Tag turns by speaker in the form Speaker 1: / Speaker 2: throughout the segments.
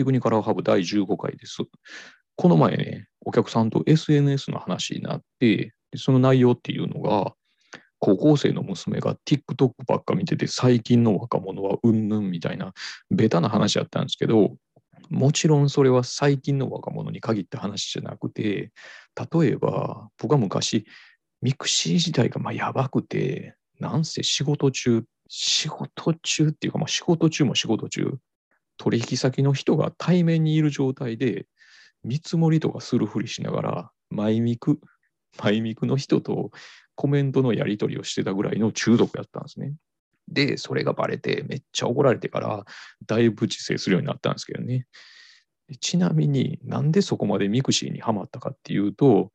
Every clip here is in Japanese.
Speaker 1: テクニカルハブ第15回です。この前ね、お客さんと SNS の話になって、その内容っていうのが、高校生の娘が TikTok ばっか見てて、最近の若者はうんぬんみたいな、ベタな話やったんですけど、もちろんそれは最近の若者に限った話じゃなくて、例えば僕は昔、ミクシー時代がまあやばくて、なんせ仕事中、仕事中っていうか、まあ、仕事中も仕事中、取引先の人が対面にいる状態で、見積もりとかするふりしながら、マイミク、マイミクの人とコメントのやり取りをしてたぐらいの中毒やったんですね。で、それがバレて、めっちゃ怒られてから、だいぶ自制するようになったんですけどね。ちなみになんでそこまでミクシーにはまったかっていうと、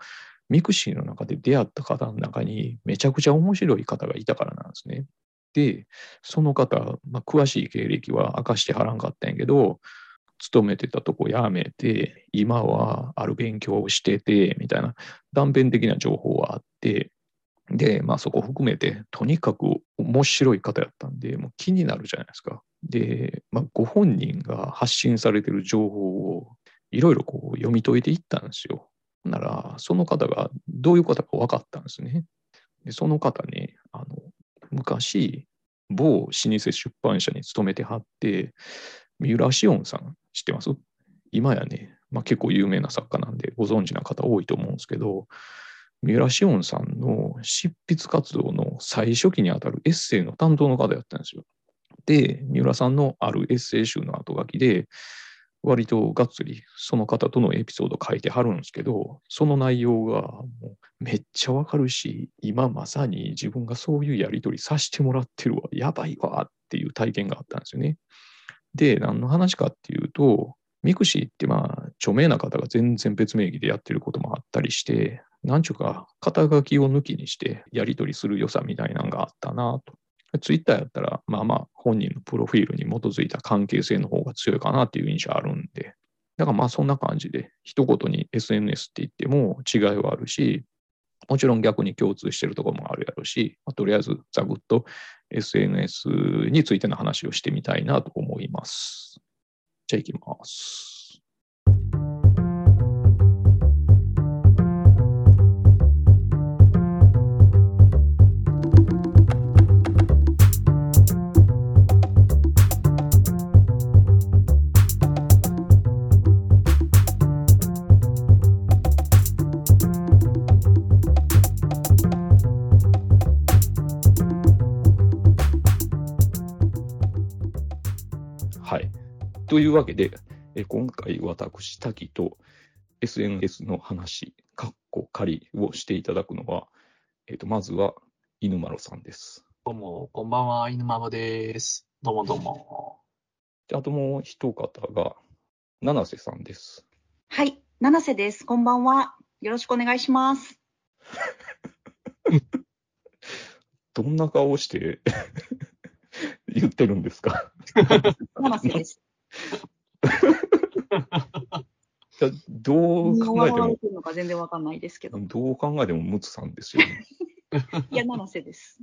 Speaker 1: ミクシーの中で出会った方の中にめちゃくちゃ面白い方がいたからなんですね。で、その方、まあ、詳しい経歴は明かしてはらんかったんやけど、勤めてたとこ辞めて、今はある勉強をしてて、みたいな断片的な情報はあって、で、まあそこ含めて、とにかく面白い方やったんで、もう気になるじゃないですか。で、まあ、ご本人が発信されてる情報をいろいろこう読み解いていったんですよ。なら、その方がどういう方か分かったんですね。で、その方ね、あの、昔、某老舗出版社に勤めてはって、三浦紫音さん知ってます？今やね、まあ、結構有名な作家なんでご存知な方多いと思うんですけど、三浦紫音さんの執筆活動の最初期にあたるエッセイの担当の方やったんですよ。で、三浦さんのあるエッセイ集の後書きで、割とがっつりその方とのエピソード書いてはるんですけど、その内容がもうめっちゃわかるし、今まさに自分がそういうやり取りさせてもらってるわ、やばいわっていう体験があったんですよね。で、何の話かっていうと、ミクシーってまあ著名な方が全然別名義でやってることもあったりして、なんちゅうか肩書きを抜きにしてやり取りする良さみたいなのがあったなと。ツイッターやったら、まあまあ本人のプロフィールに基づいた関係性の方が強いかなっていう印象あるんで、だからまあそんな感じで、一言に SNS って言っても違いはあるし、もちろん逆に共通してるところもあるやろうし、まあ、とりあえずざぐっと SNS についての話をしてみたいなと思います。じゃあ行きます。というわけで、え今回私、滝と SNS の話、かっこ仮をしていただくのは、えっ、と、まずは、犬丸さんです。
Speaker 2: どうも、こんばんは、犬ママです。どうもどうも。
Speaker 1: であともう一方が、七瀬さんです。
Speaker 3: はい、七瀬です。こんばんは。よろしくお願いします。
Speaker 1: どんな顔して 言ってるんですか？
Speaker 3: 七瀬です。
Speaker 1: どう考えても
Speaker 3: 笑われ、てるのか全然わかんないですけど。
Speaker 1: どう考えてもムツさんですよね。
Speaker 3: いや、七瀬です。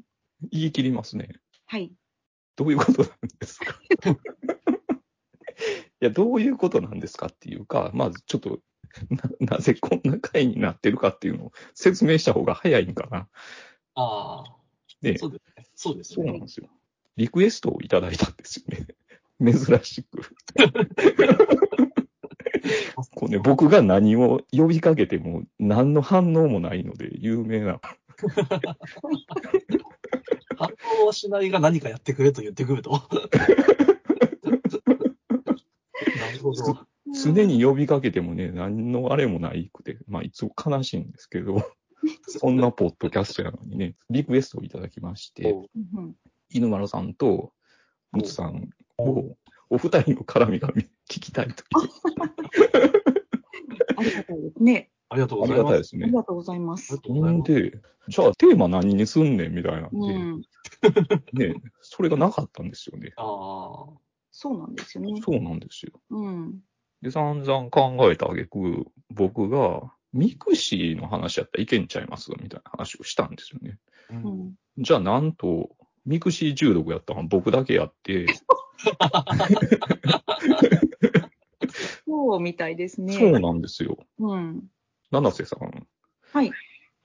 Speaker 1: 言い切りますね。
Speaker 3: はい。
Speaker 1: どういうことなんですか？いや、どういうことなんですかっていうか、まずちょっと、な、なぜこんな回になってるかっていうのを説明した方が早いんかな。
Speaker 2: ああ、
Speaker 1: で、
Speaker 2: そうですね。そうですね。
Speaker 1: そうなんですよ。リクエストをいただいたんですよね。珍しく。こうね、僕が何を呼びかけても何の反応もないので有名な。
Speaker 2: 反応はしないが何かやってくれと言ってくると。なるほど。
Speaker 1: 常に呼びかけてもね、何のあれもないくて、まあいつも悲しいんですけど、そんなポッドキャストやのにね、リクエストをいただきまして、犬丸さんとムツさんを、お二人の絡みが聞きたいと。
Speaker 3: ありがたいですね。
Speaker 2: ありがとうございます。
Speaker 3: あ
Speaker 1: がたいですね
Speaker 2: ありが。とうございます。
Speaker 1: んで、じゃあテーマ何にすんねんみたいなん
Speaker 3: うん。
Speaker 1: で、ね、それがなかったんですよね。
Speaker 2: ああ、
Speaker 3: そうなんですよね。
Speaker 1: そうなんですよ。
Speaker 3: うん。
Speaker 1: で、散々考えたあげく、僕が、ミクシーの話やったらいけんちゃいます？みたいな話をしたんですよね。
Speaker 2: う。
Speaker 3: うんん。
Speaker 1: じゃあなんと、ミクシー中毒やったのは僕だけやって、
Speaker 3: そうみたいですね。
Speaker 1: そうなんですよ。
Speaker 3: うん。
Speaker 1: 七瀬さん。
Speaker 3: はい。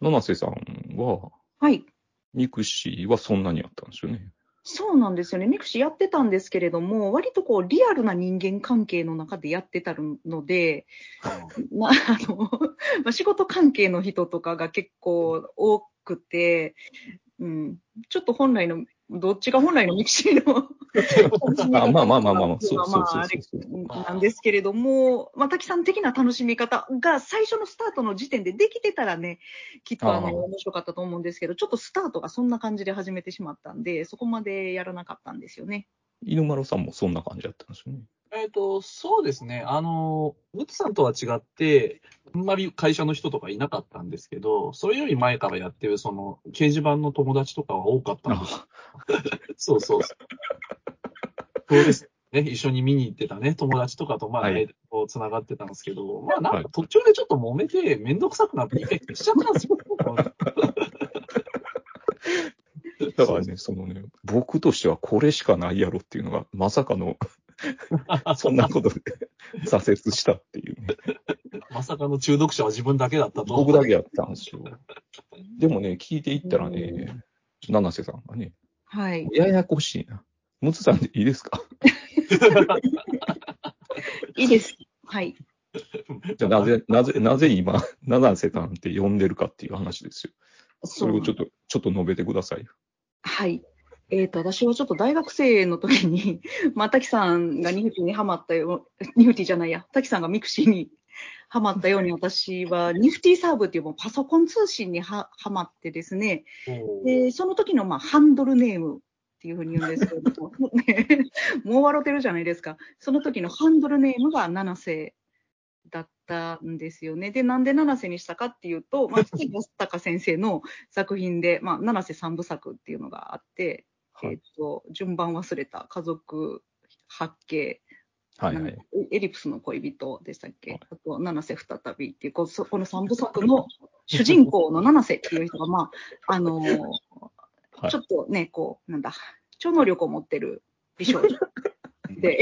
Speaker 1: 七瀬さんは、
Speaker 3: はい。
Speaker 1: ミクシーはそんなにあったんですよね。
Speaker 3: そうなんですよね。ミクシーやってたんですけれども、割とこう、リアルな人間関係の中でやってたので、まあ、あの、まあ、仕事関係の人とかが結構多くて、うん、ちょっと本来の、どっちが本来のミクシーの
Speaker 1: あまあまあまあまあまあ、そうそうそう。
Speaker 3: なんですけれども、まあ、滝さん的な楽しみ方が最初のスタートの時点でできてたらね、きっとあの面白かったと思うんですけど、ちょっとスタートがそんな感じで始めてしまったんで、そこまでやらなかったんですよね。
Speaker 1: 犬丸さんもそんな感じだったんですよね。
Speaker 2: えっ、と、そうですね。あの、ムツさんとは違って、あんまり会社の人とかいなかったんですけど、それより前からやってる、その、掲示板の友達とかは多かったんです。そうそうそう。そうですね。一緒に見に行ってたね、友達とかと、まあ、
Speaker 1: はい
Speaker 2: ねこう、繋がってたんですけど、まあ、なんか途中でちょっと揉めて、めんどくさくなって、一回消しちゃったんですよ。
Speaker 1: だからね、そのね、僕としてはこれしかないやろっていうのが、まさかの、そんなことで挫折したっていうね。
Speaker 2: まさかの中毒者は自分だけだったと。
Speaker 1: 僕だけやったんですよ。でもね、聞いていったらね、七瀬さんがね、
Speaker 3: はい。
Speaker 1: ややこしいな。ムツさんでいいですか？
Speaker 3: いいです。はい。
Speaker 1: じゃあなぜ、なぜ、なぜ今、七瀬さんって呼んでるかっていう話ですよ。それをちょっと、ちょっと述べてくださいよ。
Speaker 3: はい。えっ、と、私はちょっと大学生の時に、まあ、滝さんがニフティにハマったよう、ニフティじゃないや、滝さんがミクシーにハマったように、私は ニフティサーブっていうパソコン通信にはハマってですね、で、その時のまあハンドルネームっていうふうに言うんですけれども、ね、もう笑ってるじゃないですか。その時のハンドルネームが七瀬だったんですよね。で、なんで七瀬にしたかっていうと、まあ、筒井康隆先生の作品で、まあ、七瀬三部作っていうのがあって、
Speaker 1: はい
Speaker 3: えっ、と、順番忘れた家族八景、
Speaker 1: はいはい。
Speaker 3: エリプスの恋人でしたっけ、
Speaker 1: はい
Speaker 3: あと、七瀬再びっていう、この三部作の 主人公の七瀬っていう人が、まあ、あのー
Speaker 1: はい
Speaker 3: ちょっとね、こう、なんだ、超能力を持ってる美少女 で、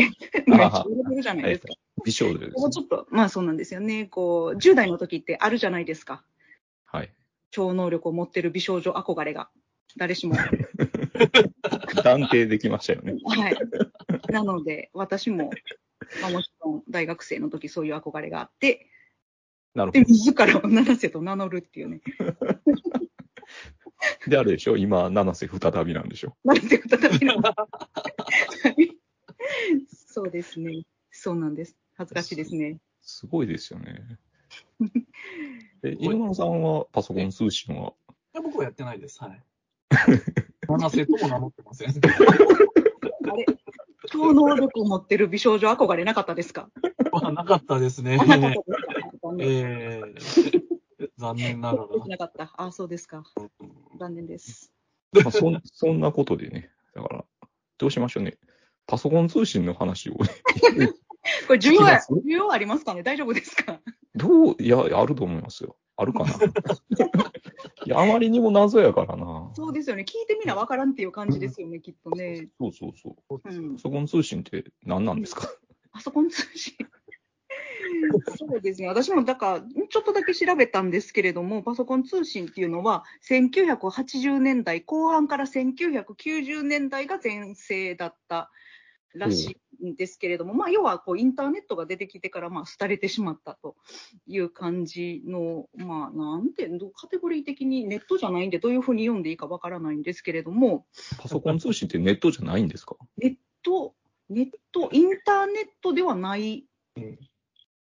Speaker 1: あ
Speaker 3: めっちゃ売れてるじゃないですか。
Speaker 1: 美少女ですね。
Speaker 3: ここちょっと、まあそうなんですよね。こう、10代の時ってあるじゃないですか。
Speaker 1: はい。
Speaker 3: 超能力を持ってる美少女憧れが。誰しも。
Speaker 1: 断定できましたよね。
Speaker 3: はい。なので、私も、まあ、もちろん大学生の時そういう憧れがあって、で、
Speaker 1: なるほ
Speaker 3: 自らを七瀬と名乗るっていうね。
Speaker 1: ど。で、あれでしょ？今、七瀬再びなんでしょ？
Speaker 3: 七瀬再びの。は いそうですね。そうなんです。恥ずかしいですね。
Speaker 1: すごいですよね。え、犬丸さんはパソコン通信は、
Speaker 2: 僕はやってないです。はい。七瀬とも名乗ってません。
Speaker 3: あれ？超能力を持ってる美少女憧れなかったですか？
Speaker 2: はなかったですね
Speaker 3: あ。なかったですか？残念
Speaker 2: えー、残念なが
Speaker 3: できなかった。あ、そうですか。
Speaker 2: ら。
Speaker 3: 残念です。
Speaker 1: まあ、そんそんなことでね、だから、どうしましょうね。パソコン通信の話をね、
Speaker 3: これ需要需要ありますかね？大丈夫ですか？
Speaker 1: どう、いや、あると思いますよ。あるかな。いや、あまりにも謎やからな。
Speaker 3: そうですよね。聞いてみなわからんっていう感じですよね、きっとね。
Speaker 1: そうそうそう。
Speaker 3: うん
Speaker 1: パ。ソコン通信って何なんですか？
Speaker 3: パソコン通信。そうですね。私もだから、ちょっとだけ調べたんですけれども、パソコン通信っていうのは、1980年代後半から1990年代が全盛だったらしいんですけれども、まあ、要はこうインターネットが出てきてから、まあ、廃れてしまったという感じの、まあ、なんて、どうカテゴリー的にネットじゃないんで、どういうふうに読んでいいかわからないんですけれども、
Speaker 1: パソコン通信ってネットじゃないんですか？
Speaker 3: ネット、ネット、インターネットではない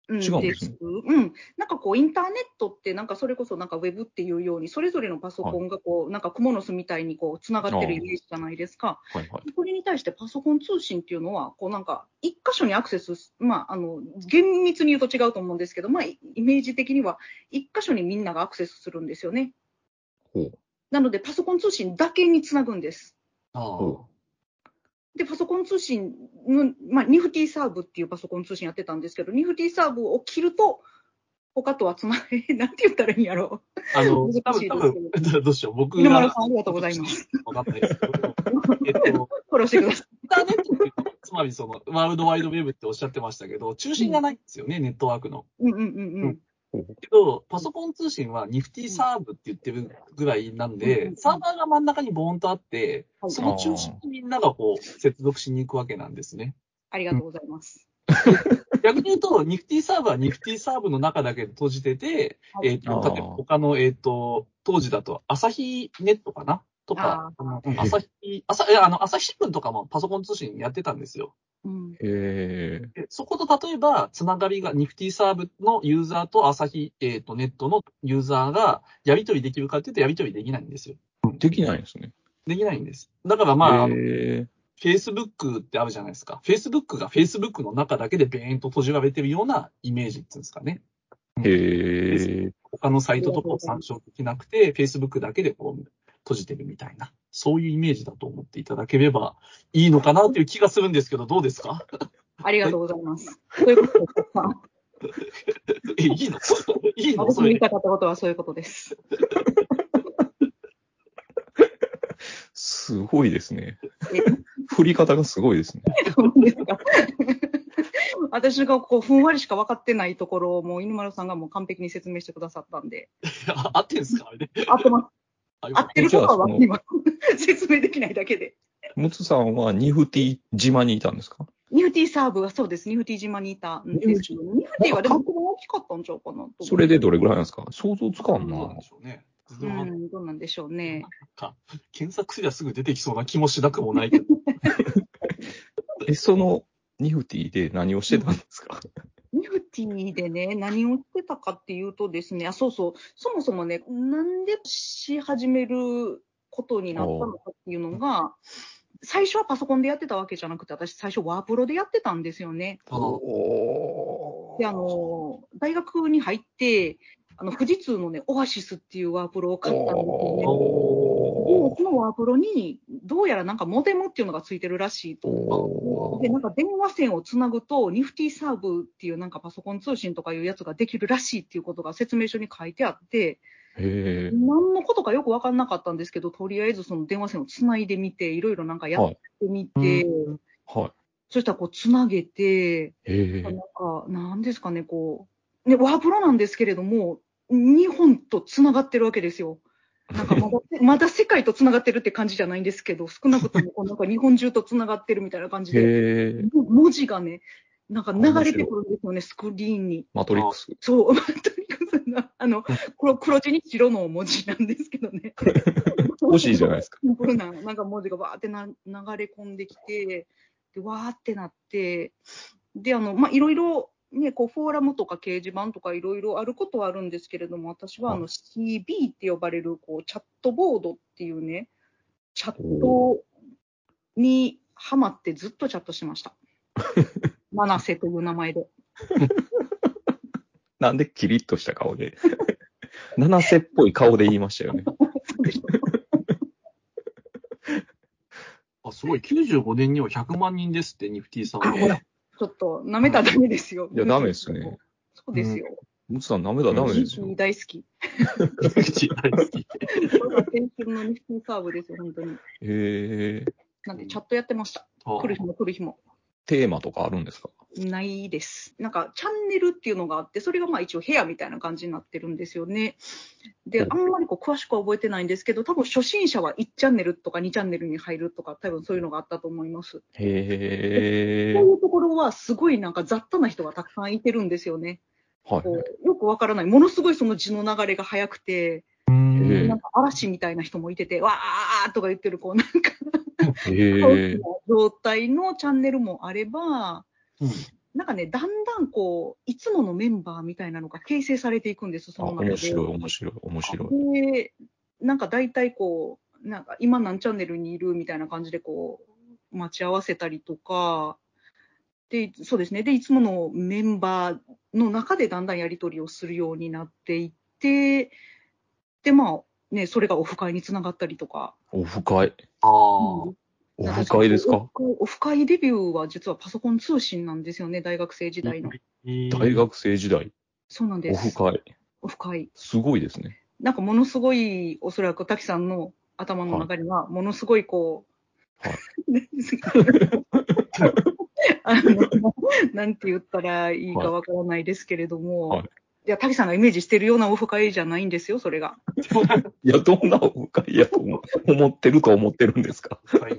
Speaker 2: うん
Speaker 3: うん
Speaker 1: 違うんですね
Speaker 3: うん。なんかこう、インターネットって、なんかそれこそなんかウェブっていうように、それぞれのパソコンがこう、なんかクモの巣みたいにこう、つながってるイメージじゃないですか。
Speaker 1: はいはい。
Speaker 3: これに対してパソコン通信っていうのは、こうなんか、一箇所にアクセスす、まあ、あの、厳密に言うと違うと思うんですけど、まあ、イイメージ的には、一箇所にみんながアクセスするんですよね。
Speaker 1: ほう。
Speaker 3: なので、パソコン通信だけにつなぐんです。
Speaker 2: あ
Speaker 1: ほ
Speaker 3: で、パソコン通信の、まあ、ニフティサーブっていうパソコン通信やってたんですけど、ニフティサーブを切ると、他とはつながり、なんて言ったらいいんやろ
Speaker 2: あの、
Speaker 3: 難しいですけ
Speaker 2: 分、どうしよう。僕が
Speaker 3: 丸さん、ありがとうございます。。
Speaker 2: わかんないですけど、えっと、
Speaker 3: フォローしてください。
Speaker 2: インターネットっていうのつまりその、ワールドワイドウェブっておっしゃってましたけど、中心がないんですよね、ネットワークの。
Speaker 3: うんうんうんうん。
Speaker 2: けど、パソコン通信はニフティサーブって言ってるぐらいなん
Speaker 3: うん
Speaker 2: で、サーバーが真ん中にボーンとあって、
Speaker 3: はい。
Speaker 2: その中心にみんながこう、接続しに行くわけなんですね。
Speaker 3: ありがとうございます。
Speaker 2: 逆に言うと、ニフティサーブはニフティサーブの中だけで閉じてて、
Speaker 3: はい。
Speaker 2: えっ、
Speaker 1: ー
Speaker 2: 例えば他の、えっ、と、当時だと、朝日ネットかなとか、朝日、朝、え、あの、朝日新聞とかもパソコン通信やってたんですよ。
Speaker 3: うん。
Speaker 1: へえ。
Speaker 2: でそこと例えば、つながりが、ニフティサーブのユーザーと朝日、えっ、と、ネットのユーザーがやり取りできるかっていうと、やり取りできないんですよ。
Speaker 1: できないんですね。
Speaker 2: できないんです。だからまあ、あの
Speaker 1: へ
Speaker 2: Facebook ってあるじゃないですか。Facebook が Facebook の中だけでベーンと閉じられてるようなイメージっていうんですかね。
Speaker 1: え。へえ。
Speaker 2: 他のサイトとかを参照できなくて、Facebook だけでこう閉じてるみたいな、そういうイメージだと思っていただければいいのかなっていう気がするんですけど、どうですか？
Speaker 3: ありがとうございます。そういうことですか？
Speaker 2: え、いいの？いいの？
Speaker 3: 私の言いたかったことはそういうことです。
Speaker 1: すごいですね
Speaker 3: え？
Speaker 1: 振り方がすごいですね。
Speaker 3: 私がこう、ふんわりしか分かってないところを、もう犬丸さんがもう完璧に説明してくださったんで、
Speaker 2: あ合ってんすか？あれで。
Speaker 3: 合ってます。合ってることは今、説明できないだけで。
Speaker 1: ムツさんはニフティ島にいたんですか？
Speaker 3: ニフティサーブがそうです。ニフティ島にいたんですけど、ニフティはでも大きかったんちゃうかなと
Speaker 1: それでどれぐらいなんですか？想像つかんな
Speaker 2: うなん
Speaker 3: どうなんでしょうね。
Speaker 2: か検索すりゃすぐ出てきそうな気もしなくもないけど。
Speaker 1: え、そのニフティで何をしてたんですか？
Speaker 3: ニフティでね、何をたかっていうとですね、あ、そうそう、そもそもね、なんでし始めることになったのかっていうのが、最初はパソコンでやってたわけじゃなくて、私最初ワープロでやってたんですよね。で、あの、大学に入って、あの、富士通のね、オアシスっていうワープロを買ったんですよね。で
Speaker 1: お
Speaker 3: そのワープロに、どうやらなんかモデムっていうのがついてるらしいと。
Speaker 1: お
Speaker 3: で、なんか電話線をつなぐと、ニフティサーブっていうなんかパソコン通信とかいうやつができるらしいっていうことが説明書に書いてあって。何のことかよくわかんなかったんですけど、とりあえずその電話線をつないでみて、いろいろなんかやってみて、
Speaker 1: は
Speaker 3: そしたらこうつなげて、なん。か、なんですかね、こう、ね、ワープロなんですけれども、日本とつながってるわけですよ。なんかまだ、まだ世界とつながってるって感じじゃないんですけど、少なくともこうなんか日本中とつながってるみたいな感じで、文字がね、なんか流れてくるんですよね、スクリーンに。
Speaker 1: マトリックス。
Speaker 3: そう、とにかくな、あの、黒黒地に白の文字なんですけどね。
Speaker 1: 欲しいじゃないですか。
Speaker 3: な、なんか文字がわーってな流れ込んできて、で、わーってなって、で、あの、まあ、いろいろ、ね、こう、フォーラムとか掲示板とかいろいろあることはあるんですけれども、私はあ
Speaker 1: は
Speaker 3: の、CB って呼ばれる、こう、チャットボードっていうね、チャットにハマってずっとチャットしてました。七瀬という名前で。
Speaker 1: なんでキリッとした顔で。七瀬っぽい顔で言いましたよね。
Speaker 2: あ、すごい。95年には100万人ですって、ニフティさんは。
Speaker 3: ちょっと舐めたらダメですよ。
Speaker 1: いやダメですね。
Speaker 3: そうですよ。
Speaker 1: ムツさん、ダメだ、ダメですよ。
Speaker 3: 大好き。
Speaker 2: 大好き。
Speaker 3: これが青春のニフティサーブですよ、本当に。
Speaker 1: へえ。
Speaker 3: なんでチャットやってました。
Speaker 2: あ
Speaker 3: 来る日も来る日も。
Speaker 1: テーマとかあるんですか？
Speaker 3: ないです。なんか、チャンネルっていうのがあって、それがまあ一応部屋みたいな感じになってるんですよね。で、あんまりこう詳しくは覚えてないんですけど、多分初心者は1チャンネルとか2チャンネルに入るとか、多分そういうのがあったと思います。
Speaker 1: へえ。
Speaker 3: そういうところはすごいなんか雑多な人がたくさんいてるんですよね。
Speaker 1: はい。
Speaker 3: よくわからない。ものすごいその字の流れが速くて、なんか嵐みたいな人もいてて、わーとか言ってる、こうなんか。状態のチャンネルもあれば、
Speaker 2: うん
Speaker 3: なんかね、だんだんこう、いつものメンバーみたいなのが形成されていくんです、
Speaker 1: あ、
Speaker 3: その中で。
Speaker 1: 面白い、面白い、面白い。
Speaker 3: で、なんか大体こう、なんか今何チャンネルにいるみたいな感じでこう、待ち合わせたりとか、で、そうですね。で、いつものメンバーの中でだんだんやり取りをするようになっていって、で、まあ、ね、それがオフ会につながったりとか。
Speaker 1: オフ会。
Speaker 2: ああ。
Speaker 1: オフ会ですか？
Speaker 3: オフ会デビューは実はパソコン通信なんですよね、大学生時代の。
Speaker 1: 大学生時代？
Speaker 3: そうなんです。
Speaker 1: オフ会。
Speaker 3: オフ会。
Speaker 1: すごいですね。
Speaker 3: なんかものすごい、おそらく滝さんの頭の中には、ものすごいこう、あの、なんて言ったらいいかわからないですけれども、
Speaker 1: はい
Speaker 3: い、や、滝さんがイメージしてるようなオフ会じゃないんですよ、それが。
Speaker 1: いや、どんなオフ会やと思思ってると思ってるんですか？
Speaker 2: はい。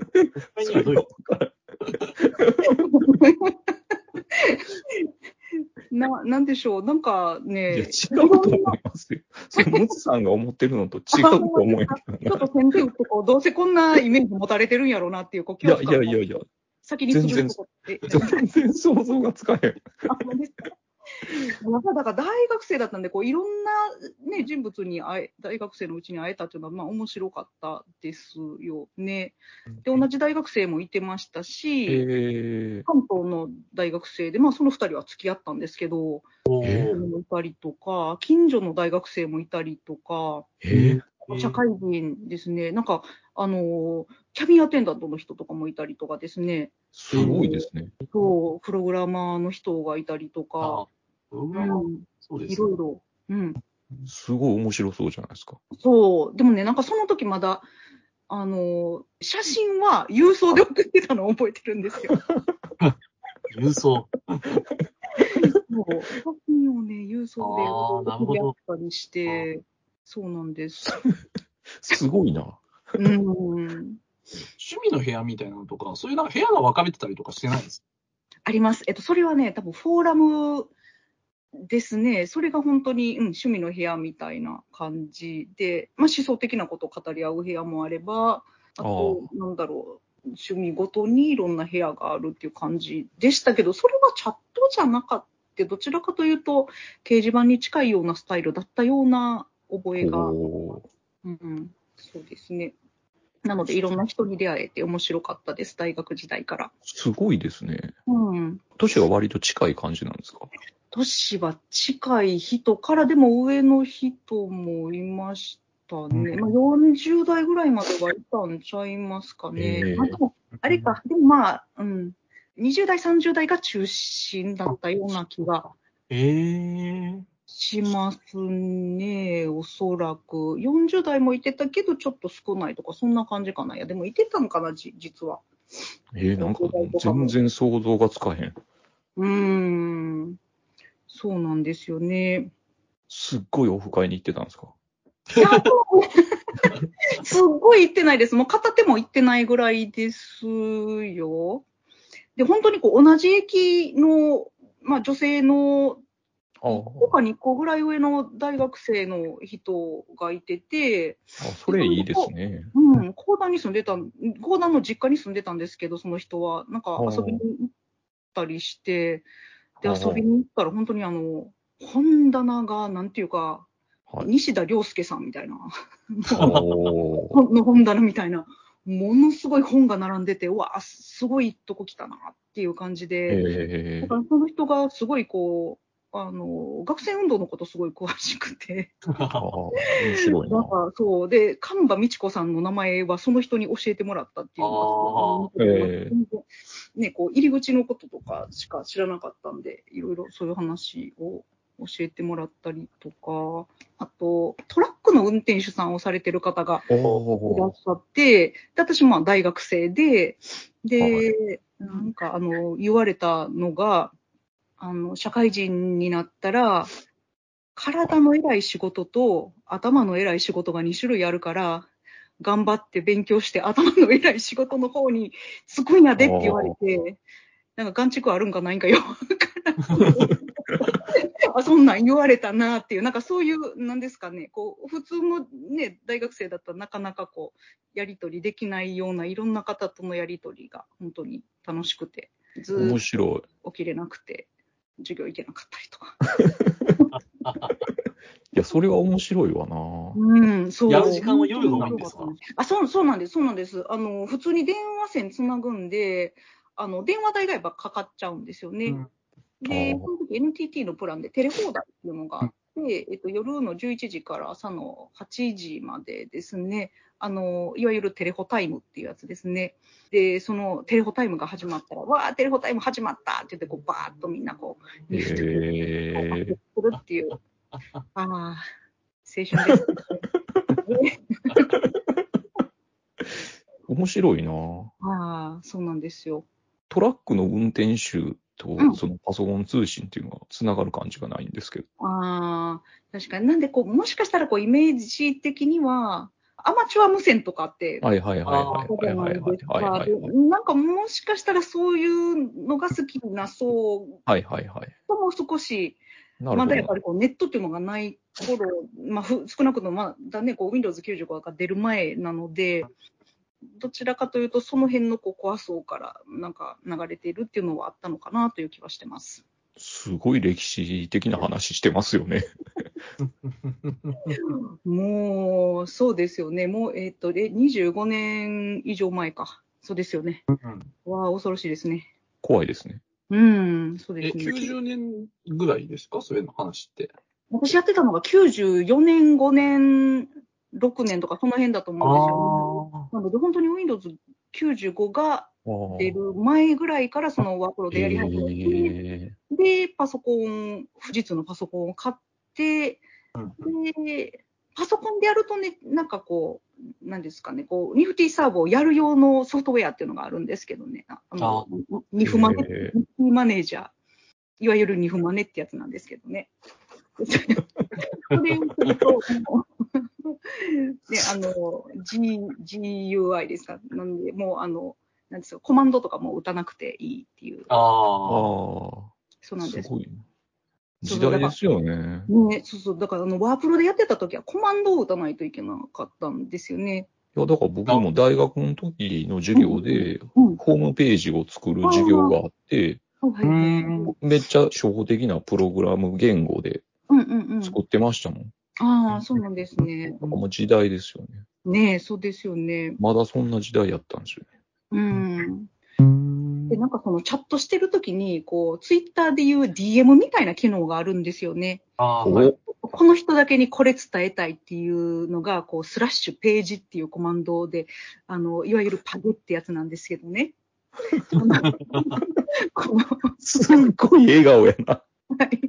Speaker 3: な、なんでしょう、なんか
Speaker 1: いや、
Speaker 3: ね、
Speaker 1: 違うと思いますよ。それ、ムツさんが思ってるのと違うと思うんやけ
Speaker 3: ちょ。っと先手打ってこう、どうせこんなイメージ持たれてるんやろうなっていう、こう、
Speaker 1: いやいやいやいや、
Speaker 3: 先にすることって。
Speaker 1: 全然想像がつかへん。
Speaker 3: あそうですか？だから大学生だったんで、こういろんな、ね、人物に会え、大学生のうちに会えたっていうのは、まあ面白かったですよね。で、同じ大学生もいてましたし、
Speaker 1: え
Speaker 3: 関東の大学生で、まあその二人は付き合ったんですけど、
Speaker 1: え
Speaker 3: もいたりとか、近所の大学生もいたりとか、
Speaker 1: ー、え
Speaker 3: 社会人ですね、なんか、あの、キャビンアテンダントの人とかもいたりとかですね、
Speaker 1: すごいですね。
Speaker 3: そう、プログラマーの人がいたりと
Speaker 2: あ
Speaker 3: か、
Speaker 2: う
Speaker 3: うん
Speaker 2: そうです
Speaker 3: いろいろ。うん。
Speaker 1: すごい面白そうじゃないですか。
Speaker 3: そう。でもね、なんかその時まだ、あの、写真は郵送で送ってたのを覚えてるんですよ。
Speaker 2: 郵送。
Speaker 3: そう写真をね、郵送で
Speaker 2: あーなるほど
Speaker 3: 送り合ったりして、そうなんです。
Speaker 1: すごいな。
Speaker 3: うん。
Speaker 2: 趣味の部屋みたいなのとか、そういうなんか部屋が分かれてたりとかしてないです
Speaker 3: あります。えっと、それはね、多分フォーラムですね。それが本当に、うん、趣味の部屋みたいな感じで、まあ思想的なことを語り合う部屋もあれば、あと、なんだろう、趣味ごとにいろんな部屋があるっていう感じでしたけど、それはチャットじゃなかった。どちらかというと、掲示板に近いようなスタイルだったような覚えが、うん、そうですね。なので、いろんな人に出会えて面白かったです、大学時代から。
Speaker 1: すごいですね。
Speaker 3: うん。
Speaker 1: 年は割と近い感じなんですか？
Speaker 3: 年は近い人からでも上の人もいましたね。
Speaker 1: うん
Speaker 3: まあ、40代ぐらいまではいたんちゃいますかね。
Speaker 1: へえ
Speaker 3: まあ、でも、あれか、でもまあ、うん。20代、30代が中心だったような気が
Speaker 2: ええ
Speaker 3: しますね、おそらく。40代もいてたけど、ちょっと少ないとか、そんな感じかな。いや、でもいてたんかな、じ実は。
Speaker 1: えー、なんか全然想像がつかへん。
Speaker 3: うーん。そうなんですよね。
Speaker 1: すっごいオフ会に行ってたんですか？
Speaker 3: いや、すっごい行ってないです。もう片手も行ってないぐらいですよ。で、本当にこう同じ駅の、まあ女性の
Speaker 1: ああ
Speaker 3: 1個か2個ぐらい上の大学生の人がいてて、
Speaker 1: あ、それいいですね。
Speaker 3: うん、高段に住んでた、高段の実家に住んでたんですけど、その人は、なんか遊びに行ったりして、で、遊びに行ったら本当にあの、本棚が、なんていうか、
Speaker 1: はい。
Speaker 3: 西田亮介さんみたいな。の本棚みたいな、ものすごい本が並んでて、うわ、すごいとこ来たなっていう感じで、
Speaker 1: え
Speaker 3: だからその人がすごいこう、あの、学生運動のことすごい詳しくて、
Speaker 1: ー、ああ、面白いな。
Speaker 3: なんかそう、で、神場美智子さんの名前はその人に教えてもらったっていうのがね、こう、入り口のこととかしか知らなかったんで、いろいろそういう話を教えてもらったりとか、あと、トラックの運転手さんをされてる方がいらっしゃって、で私も大学生で、で、
Speaker 1: は
Speaker 3: なんかあの、言われたのが、あの、社会人になったら、体の偉い仕事と頭の偉い仕事が2種類あるから、頑張って勉強して頭の偉い仕事の方につくんやでって言われて、なんか眼蓄あるんかないんかよ。あ、そんなん言われたなっていう、なんかそういう、なんですかね、こう、普通のね、大学生だったらなかなかこう、やりとりできないようないろんな方とのやりとりが本当に楽しくて、ずーっ
Speaker 1: 面白い。
Speaker 3: と起きれなくて、授業行けなかったりとか。
Speaker 1: いや、それは面白いわな。
Speaker 3: うん、そう。
Speaker 2: やる時間は夜が多いんですか？
Speaker 3: あ、そう、そうなんです、そうなんです。あの、普通に電話線つなぐんで、あの、電話代がやっぱかかっちゃうんですよね。
Speaker 2: うん
Speaker 3: で、
Speaker 1: あー
Speaker 3: その時 NTT のプランでテレ放題っていうのがあって、えっと、夜の11時から朝の8時までですね、あの、いわゆるテレホタイムっていうやつですね。で、そのテレホタイムが始まったら、わー、テレホタイム始まったって言って、こう、バーッとみんなこう、リフト
Speaker 1: え
Speaker 3: するっていう。ああ、青春です、
Speaker 1: 面白いな。
Speaker 3: はああ、そうなんですよ。
Speaker 1: トラックの運転手と
Speaker 3: うん
Speaker 1: そのパソコン通信っていうのがつながる感じがないんですけど。
Speaker 3: ああ、確かに。なんで、こう、もしかしたら、こう、イメージ的には、アマチュア無線とかって、
Speaker 1: はいはいはいはい
Speaker 3: なんか、もしかしたらそういうのが好きな層
Speaker 1: はいはいはい。
Speaker 3: とも少し、まだやっぱ。りこうネットっていうのがない頃、まあ、ふ少なくともまだね、こう Windows 95が出る前なので、どちらかというと、その辺のこう怖そうからなんか流れているっていうのはあったのかなという気はしてます。
Speaker 1: すごい歴史的な話してますよね。
Speaker 3: もう、そうですよね。もう、えっ、と、で、25年以上前か。そうですよね。
Speaker 2: うん
Speaker 3: わあ、恐ろしいですね。
Speaker 1: 怖いですね。
Speaker 3: うん、そう
Speaker 2: え、
Speaker 3: ですね。
Speaker 2: 90年ぐらいですか？そういうの話って。
Speaker 3: 私やってたのが94年、5年、6年とか、その辺だと思うんですよ、ね。なので、本当に Windows 95が出る前ぐらいから、そのワープロでやり始めて、
Speaker 1: え
Speaker 3: で、パソコン、富士通のパソコンを買って、で、パソコンでやるとね、なんかこう、なんですかね、こう、ニフティサーブをやる用のソフトウェアっていうのがあるんですけどね、ああの、ニフマネ、
Speaker 1: へ
Speaker 3: ニフマネージャー、いわゆるニフマネってやつなんですけどね。これをすると、ね、あの、G、GUI ですか？なんで、もう、あの、なんですか、コマンドとかも打たなくていいっていう、
Speaker 1: あ
Speaker 2: ああ。
Speaker 3: そうなんです。
Speaker 1: すごい。時代ですよね。
Speaker 3: ね、そうそう、だからあのワープロでやってた時はコマンドを打たないといけなかったんですよね。
Speaker 1: いや、だから僕も大学の時の授業で、
Speaker 3: うん。
Speaker 1: ホームページを作る授業があって。めっちゃ初歩的なプログラム言語で。作ってましたもん。
Speaker 3: ああ、そうなんですね。
Speaker 1: なんかもう時代ですよね。
Speaker 3: ねえ、そうですよね。
Speaker 1: まだそんな時代やったんですよね。
Speaker 3: うん。
Speaker 2: うん
Speaker 3: で、なんかそのチャットしてる時に、こう、ツイッターでいう DM みたいな機能があるんですよね。
Speaker 2: ああ、はい。
Speaker 1: お
Speaker 3: この人だけにこれ伝えたいっていうのが、こう、スラッシュページっていうコマンドで、あの、いわゆるパゲってやつなんですけどね。この
Speaker 1: すっごい笑顔やな。
Speaker 3: はい。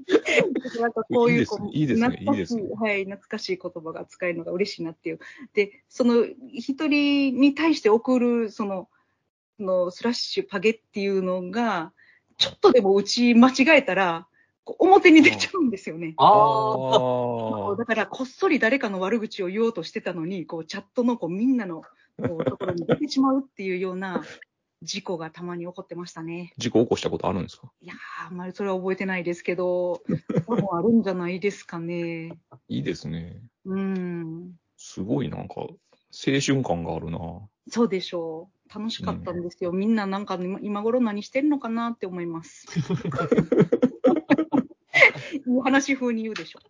Speaker 3: なんかこういう、
Speaker 1: いいですね
Speaker 3: こう
Speaker 1: いいですね
Speaker 3: 懐かし
Speaker 1: いいですね
Speaker 3: はい、懐かしい言葉が使えるのが嬉しいなっていう。で、その、一人に対して送る、その、そのスラッシュパゲっていうのが、ちょっとでも打ち間違えたら、こう表に出ちゃうんですよね。
Speaker 2: ああ。
Speaker 1: あ
Speaker 3: だから、こっそり誰かの悪口を言おうとしてたのに、こう、チャットのこうみんなのこうところに出てしまうっていうような事故がたまに起こってましたね。
Speaker 1: 事故起こしたことあるんですか？
Speaker 3: いやー、あんまりそれは覚えてないですけど、多分あるんじゃないですかね。
Speaker 1: いいですね。
Speaker 3: うん。
Speaker 1: すごいなんか、青春感があるな。
Speaker 3: そうでしょう。楽しかったんですよ。みんななんか今今頃何してるのかなって思います。いい話風に言うでしょ。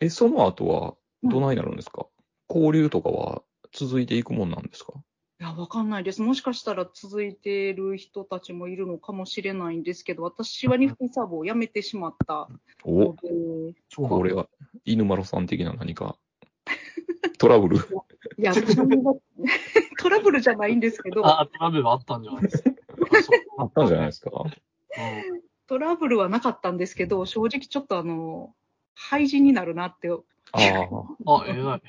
Speaker 1: え、その後はどないなるんですか、交流とかは続いていくもんなんですか？
Speaker 3: いや、わかんないです。もしかしたら続いてる人たちもいるのかもしれないんですけど、私はニフティサーブをやめてしまった
Speaker 1: おこれは、犬丸さん的な何か、トラブル？
Speaker 3: いや、トラブルじゃないんですけど、
Speaker 2: ああ、トラブルあったんじゃないですか。あ
Speaker 1: ったんじゃないですか？
Speaker 2: うん
Speaker 3: トラブルはなかったんですけど、正直ちょっとあの、廃人になるなって
Speaker 1: ああ、
Speaker 2: あ、偉い。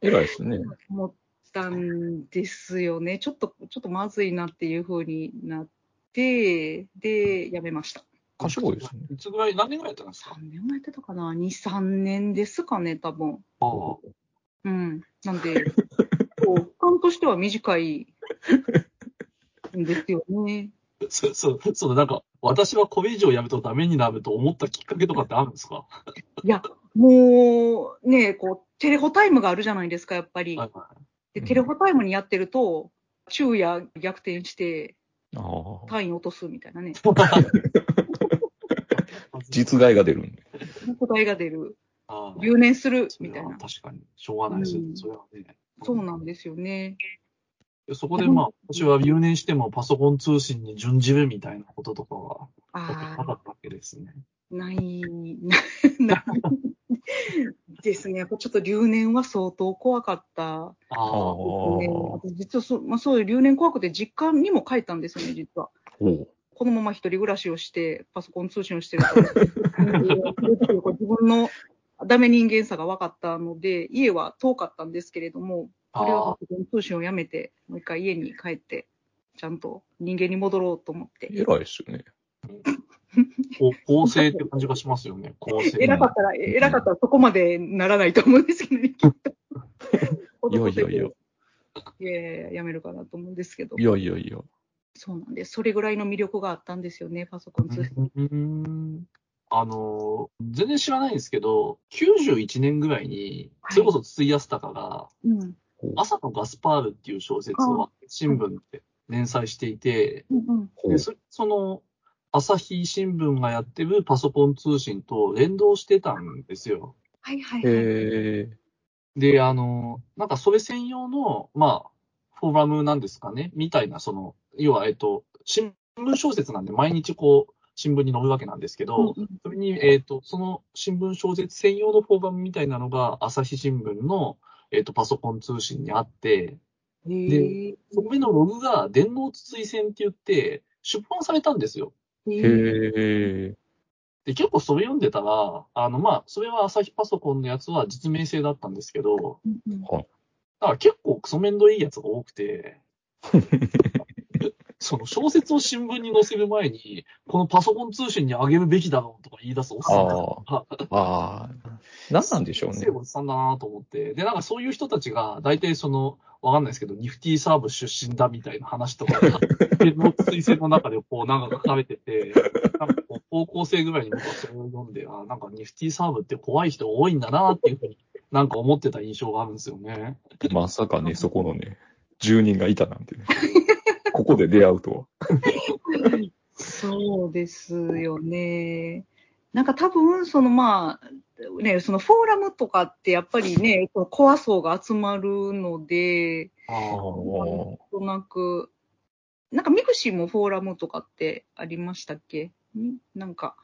Speaker 1: 偉いですね。
Speaker 3: 思ったんですよね。ちょっと、ちょっとまずいなっていう風になって、で、やめました。
Speaker 1: 賢いですね。
Speaker 2: いつぐらい、何年ぐらいやったんですか
Speaker 3: ？3年もやってたかな ?2、3年ですかね、多分。
Speaker 2: ああ。
Speaker 3: うん。なんで、こう、期間としては短いんですよね。
Speaker 2: そう、そう、そう、なんか、私はこれ以上やめるとダメになると思ったきっかけとかってあるんですか？
Speaker 3: いや、もう、ね、こう、テレホタイムがあるじゃないですか、やっぱり。
Speaker 2: はいは
Speaker 3: で、テレホタイムにやってると、昼夜逆転して単位落とすみたいなね。
Speaker 2: い。
Speaker 1: 実害が出るんで。
Speaker 3: 答えが出る。留年するみたいな。
Speaker 2: 確かに、しょうがないです。よね。
Speaker 3: うん。
Speaker 2: それはね。
Speaker 3: そうなんですよね。
Speaker 2: でそこでまあ、私は留年してもパソコン通信に準じるみたいなこととかは、なかったわけですね。
Speaker 3: ない、なない。ですね。やっぱちょっと留年は相当怖かった
Speaker 2: あ
Speaker 1: あ
Speaker 2: あ。
Speaker 3: ね。私実はそ、まあ、そうい。う留年怖くて実家にも帰ったんですよね、実は。このまま一人暮らしをして、パソコン通信をしてると、自分のダメ人間さが分かったので、家は遠かったんですけれども、これはパソコン通信をやめて、もう一回家に帰って、ちゃんと人間に戻ろうと思って。
Speaker 1: 偉いですよね。
Speaker 2: こう構成って感じがしますよね。構成。
Speaker 3: 偉かったら、偉かったらそこまでならないと思うんですけどね、きっと。
Speaker 1: いやいやいや。
Speaker 3: いやいやいや、やめるかなと思うんですけど。
Speaker 1: いやいやいや。
Speaker 3: そうなんです。それぐらいの魅力があったんですよね、パソコン通信。
Speaker 2: あのー、全然知らないんですけど、91年ぐらいに、
Speaker 3: はい
Speaker 2: それこそ筒井康隆が、
Speaker 3: うん。
Speaker 2: 朝のガスパールっていう小説を新聞で連載していて、でそその、朝日新聞がやってるパソコン通信と連動してたんですよ。
Speaker 3: はいはいはい。
Speaker 1: へ
Speaker 2: で、あの、なんかそれ専用の、まあ、フォーラムなんですかね、みたいな、その、要は、えっと、新聞小説なんで毎日こう、新聞に載るわけなんですけど、
Speaker 3: うんうん
Speaker 2: それに、えっと、その新聞小説専用のフォーラムみたいなのが、朝日新聞の、えっと、パソコン通信にあって、
Speaker 3: へー
Speaker 2: そこへのログが電脳筒井線って言って、出版されたんですよ。
Speaker 1: え。
Speaker 3: へ
Speaker 1: え。
Speaker 2: で、結構それ読んでたら、あの、まあ、それは朝日パソコンのやつは実名制だったんですけど、
Speaker 3: うんうん
Speaker 2: だから結構クソ面倒いいやつが多くて、その小説を新聞に載せる前に、このパソコン通信に上げるべきだろうとか言い出すおっさんが、
Speaker 1: あ あ。何なんでしょうね。
Speaker 2: おっさんだなと思って。で、なんかそういう人たちが、大体その、わかんないですけど、ニフティーサーブ出身だみたいな話とかが、の推薦の中でこう、なんか書かれてて、なんかこう、高校生ぐらいに僕はそれを読んで、あなんかニフティーサーブって怖い人多いんだなっていうふうに、なんか思ってた印象があるんですよね。
Speaker 1: まさかね、そこのね、住人がいたなんてね。ここで出会うとは。
Speaker 3: そうですよね。なんか多分、そのまあ、ね、そのフォーラムとかってやっぱりね、このコア層が集まるので、なんとなく、なんかミクシーもフォーラムとかってありましたっけ？んなんか、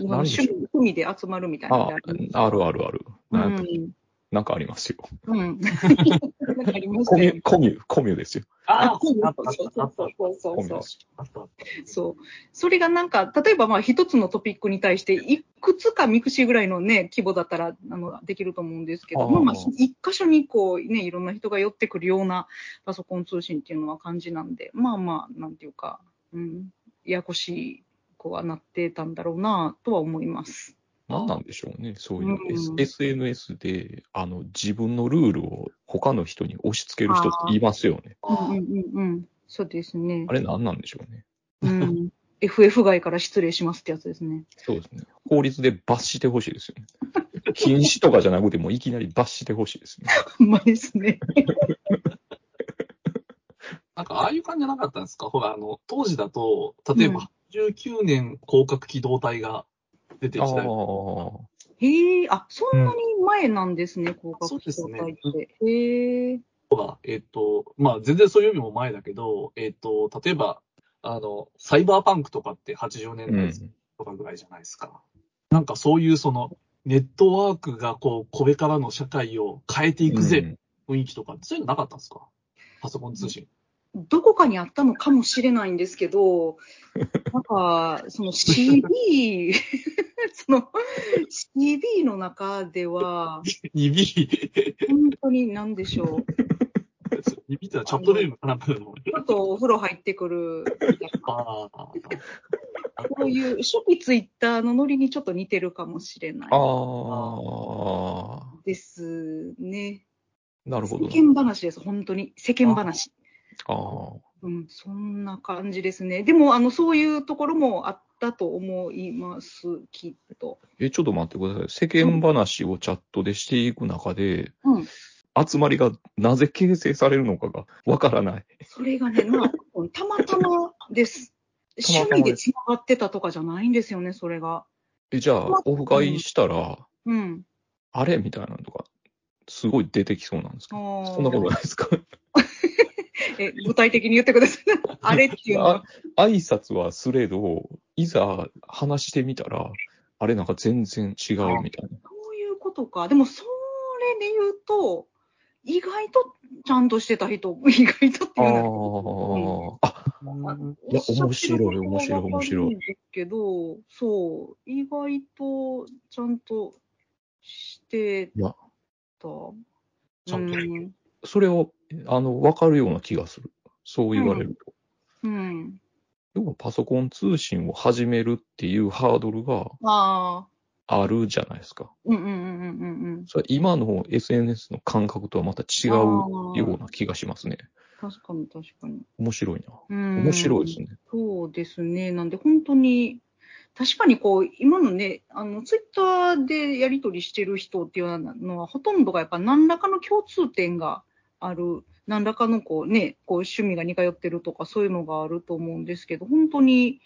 Speaker 3: 趣味で集まるみたいなの
Speaker 1: ああるあるある。
Speaker 3: う
Speaker 1: ん。なんかありますよ。
Speaker 3: うん。なんかありましたよね
Speaker 1: コミュ、。コミュ、コミュですよ。
Speaker 2: ああ、
Speaker 3: そう
Speaker 2: あったあったあった
Speaker 3: そうそうそうそう
Speaker 1: コミュです。
Speaker 2: あった。
Speaker 3: そう。それがなんか、例えばまあ一つのトピックに対して、いくつかミクシーぐらいのね、規模だったら、あの、できると思うんですけど、
Speaker 1: あー
Speaker 3: まあまあ、一箇所にこう、ね、いろんな人が寄ってくるようなパソコン通信っていうのは感じなんで、まあまあ、なんていうか、うん、ややこしい、こうはなってたんだろうな、とは思います。
Speaker 1: 何なんでしょうね。そういう、S
Speaker 3: うん
Speaker 1: SNS で、あの、自分のルールを他の人に押し付ける人っていますよね。
Speaker 3: うんうんうんうん。そうですね
Speaker 1: あ。れ何なんでしょうね。
Speaker 3: うん。FF 外から失礼しますってやつですね。
Speaker 1: そうですね。法律で罰してほしいですよね。禁止とかじゃなくてもいきなり罰してほしいですね。
Speaker 3: ほんまですね。
Speaker 2: なんか、ああいう感じじゃなかったんですか？ほら、あの、当時だと、例えば、19年広角機動隊が出てきたり、
Speaker 3: へえ、あ、そんなに前なんですね、広角機
Speaker 2: そうですね
Speaker 3: 動隊って。へえ。
Speaker 2: とか、えっと、まあ、全然そういうよりも前だけど、えっと、例えば、あの、サイバーパンクとかって80年代
Speaker 1: うん。
Speaker 2: とかぐらいじゃないですか。なんかそういうその、ネットワークがこう、これからの社会を変えていくぜ、雰囲気とか、そういうのなかったんですか？パソコン通信。
Speaker 3: どこかにあったのかもしれないんですけど、なんか、その CD、その CD の中では、
Speaker 2: 2B、
Speaker 3: 本当に何でしょう。
Speaker 2: 2B ってのはチャットルームかなんかの。
Speaker 3: ちょっとお風呂入ってくる
Speaker 2: ああ、
Speaker 3: そういう初期ツイッターのノリにちょっと似てるかもしれない
Speaker 1: ああ、
Speaker 3: ですね。
Speaker 1: なるほどな。
Speaker 3: 世間話です、本当に。世間話。
Speaker 1: ああ。
Speaker 3: うん、そんな感じですね。でも、あの、そういうところもあったと思います、きっと。
Speaker 1: え、ちょっと待ってください。世間話をチャットでしていく中で、
Speaker 3: うん。
Speaker 1: 集まりがなぜ形成されるのかがわからない。
Speaker 3: それがね、まあ、たまたまです。趣味で繋がってたとかじゃないんですよね、それが。
Speaker 1: え、じゃあ、オフ会したら、
Speaker 3: うん。
Speaker 1: あれ？みたいなのとか、すごい出てきそうなんですけど、そんなことないですか？
Speaker 3: え、具体的に言ってください。あれっていうのは
Speaker 1: あ。挨拶はすれど、いざ話してみたら、あれなんか全然違うみたいな。
Speaker 3: そういうことか。でも、それで言うと、意外とちゃんとしてた人、意外とって
Speaker 1: あ
Speaker 3: いうのは。
Speaker 1: あ、あ、いや面白い面白い面白い
Speaker 3: ですけど、そう、意外とちゃんとして
Speaker 1: いや、
Speaker 3: た。
Speaker 2: ちゃんと
Speaker 3: うん
Speaker 1: それを、あの、わかるような気がする。そう言われると。
Speaker 3: うん。
Speaker 1: 要はパソコン通信を始めるっていうハードルが
Speaker 3: ああ。
Speaker 1: あるじゃないですか。
Speaker 3: うんうんうんうんうん
Speaker 1: それは今の SNS の感覚とはまた違うような気がしますね。
Speaker 3: うん。確かに確かに。
Speaker 1: 面白いな。
Speaker 3: うん。
Speaker 1: 面白いですね。
Speaker 3: そうですね。なんで本当に、確かにこう、今のね、あの、ツイッターでやり取りしてる人っていうのは、ほとんどがやっぱ何らかの共通点がある、何らかのこうね、こう趣味が似通ってるとかそういうのがあると思うんですけど、本当に、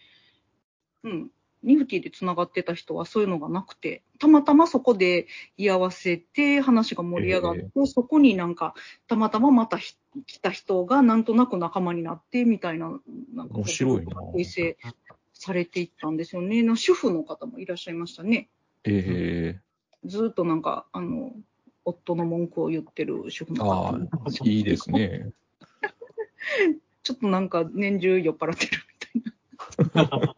Speaker 3: うん、ニフティで繋がってた人はそういうのがなくて、たまたまそこで居合わせて話が盛り上がって、そこになんか、たまたままた来た人がなんとなく仲間になってみたいな、なんか
Speaker 1: 面白いな
Speaker 3: 形成されていったんですよね。な主婦の方もいらっしゃいましたね。
Speaker 1: え
Speaker 3: ずーっとなんか、あの、夫の文句を言ってる主婦
Speaker 1: え
Speaker 3: の
Speaker 1: あ
Speaker 3: 方
Speaker 1: あ、いいですね。
Speaker 3: ちょっとなんか年中酔っ払ってるみたいな。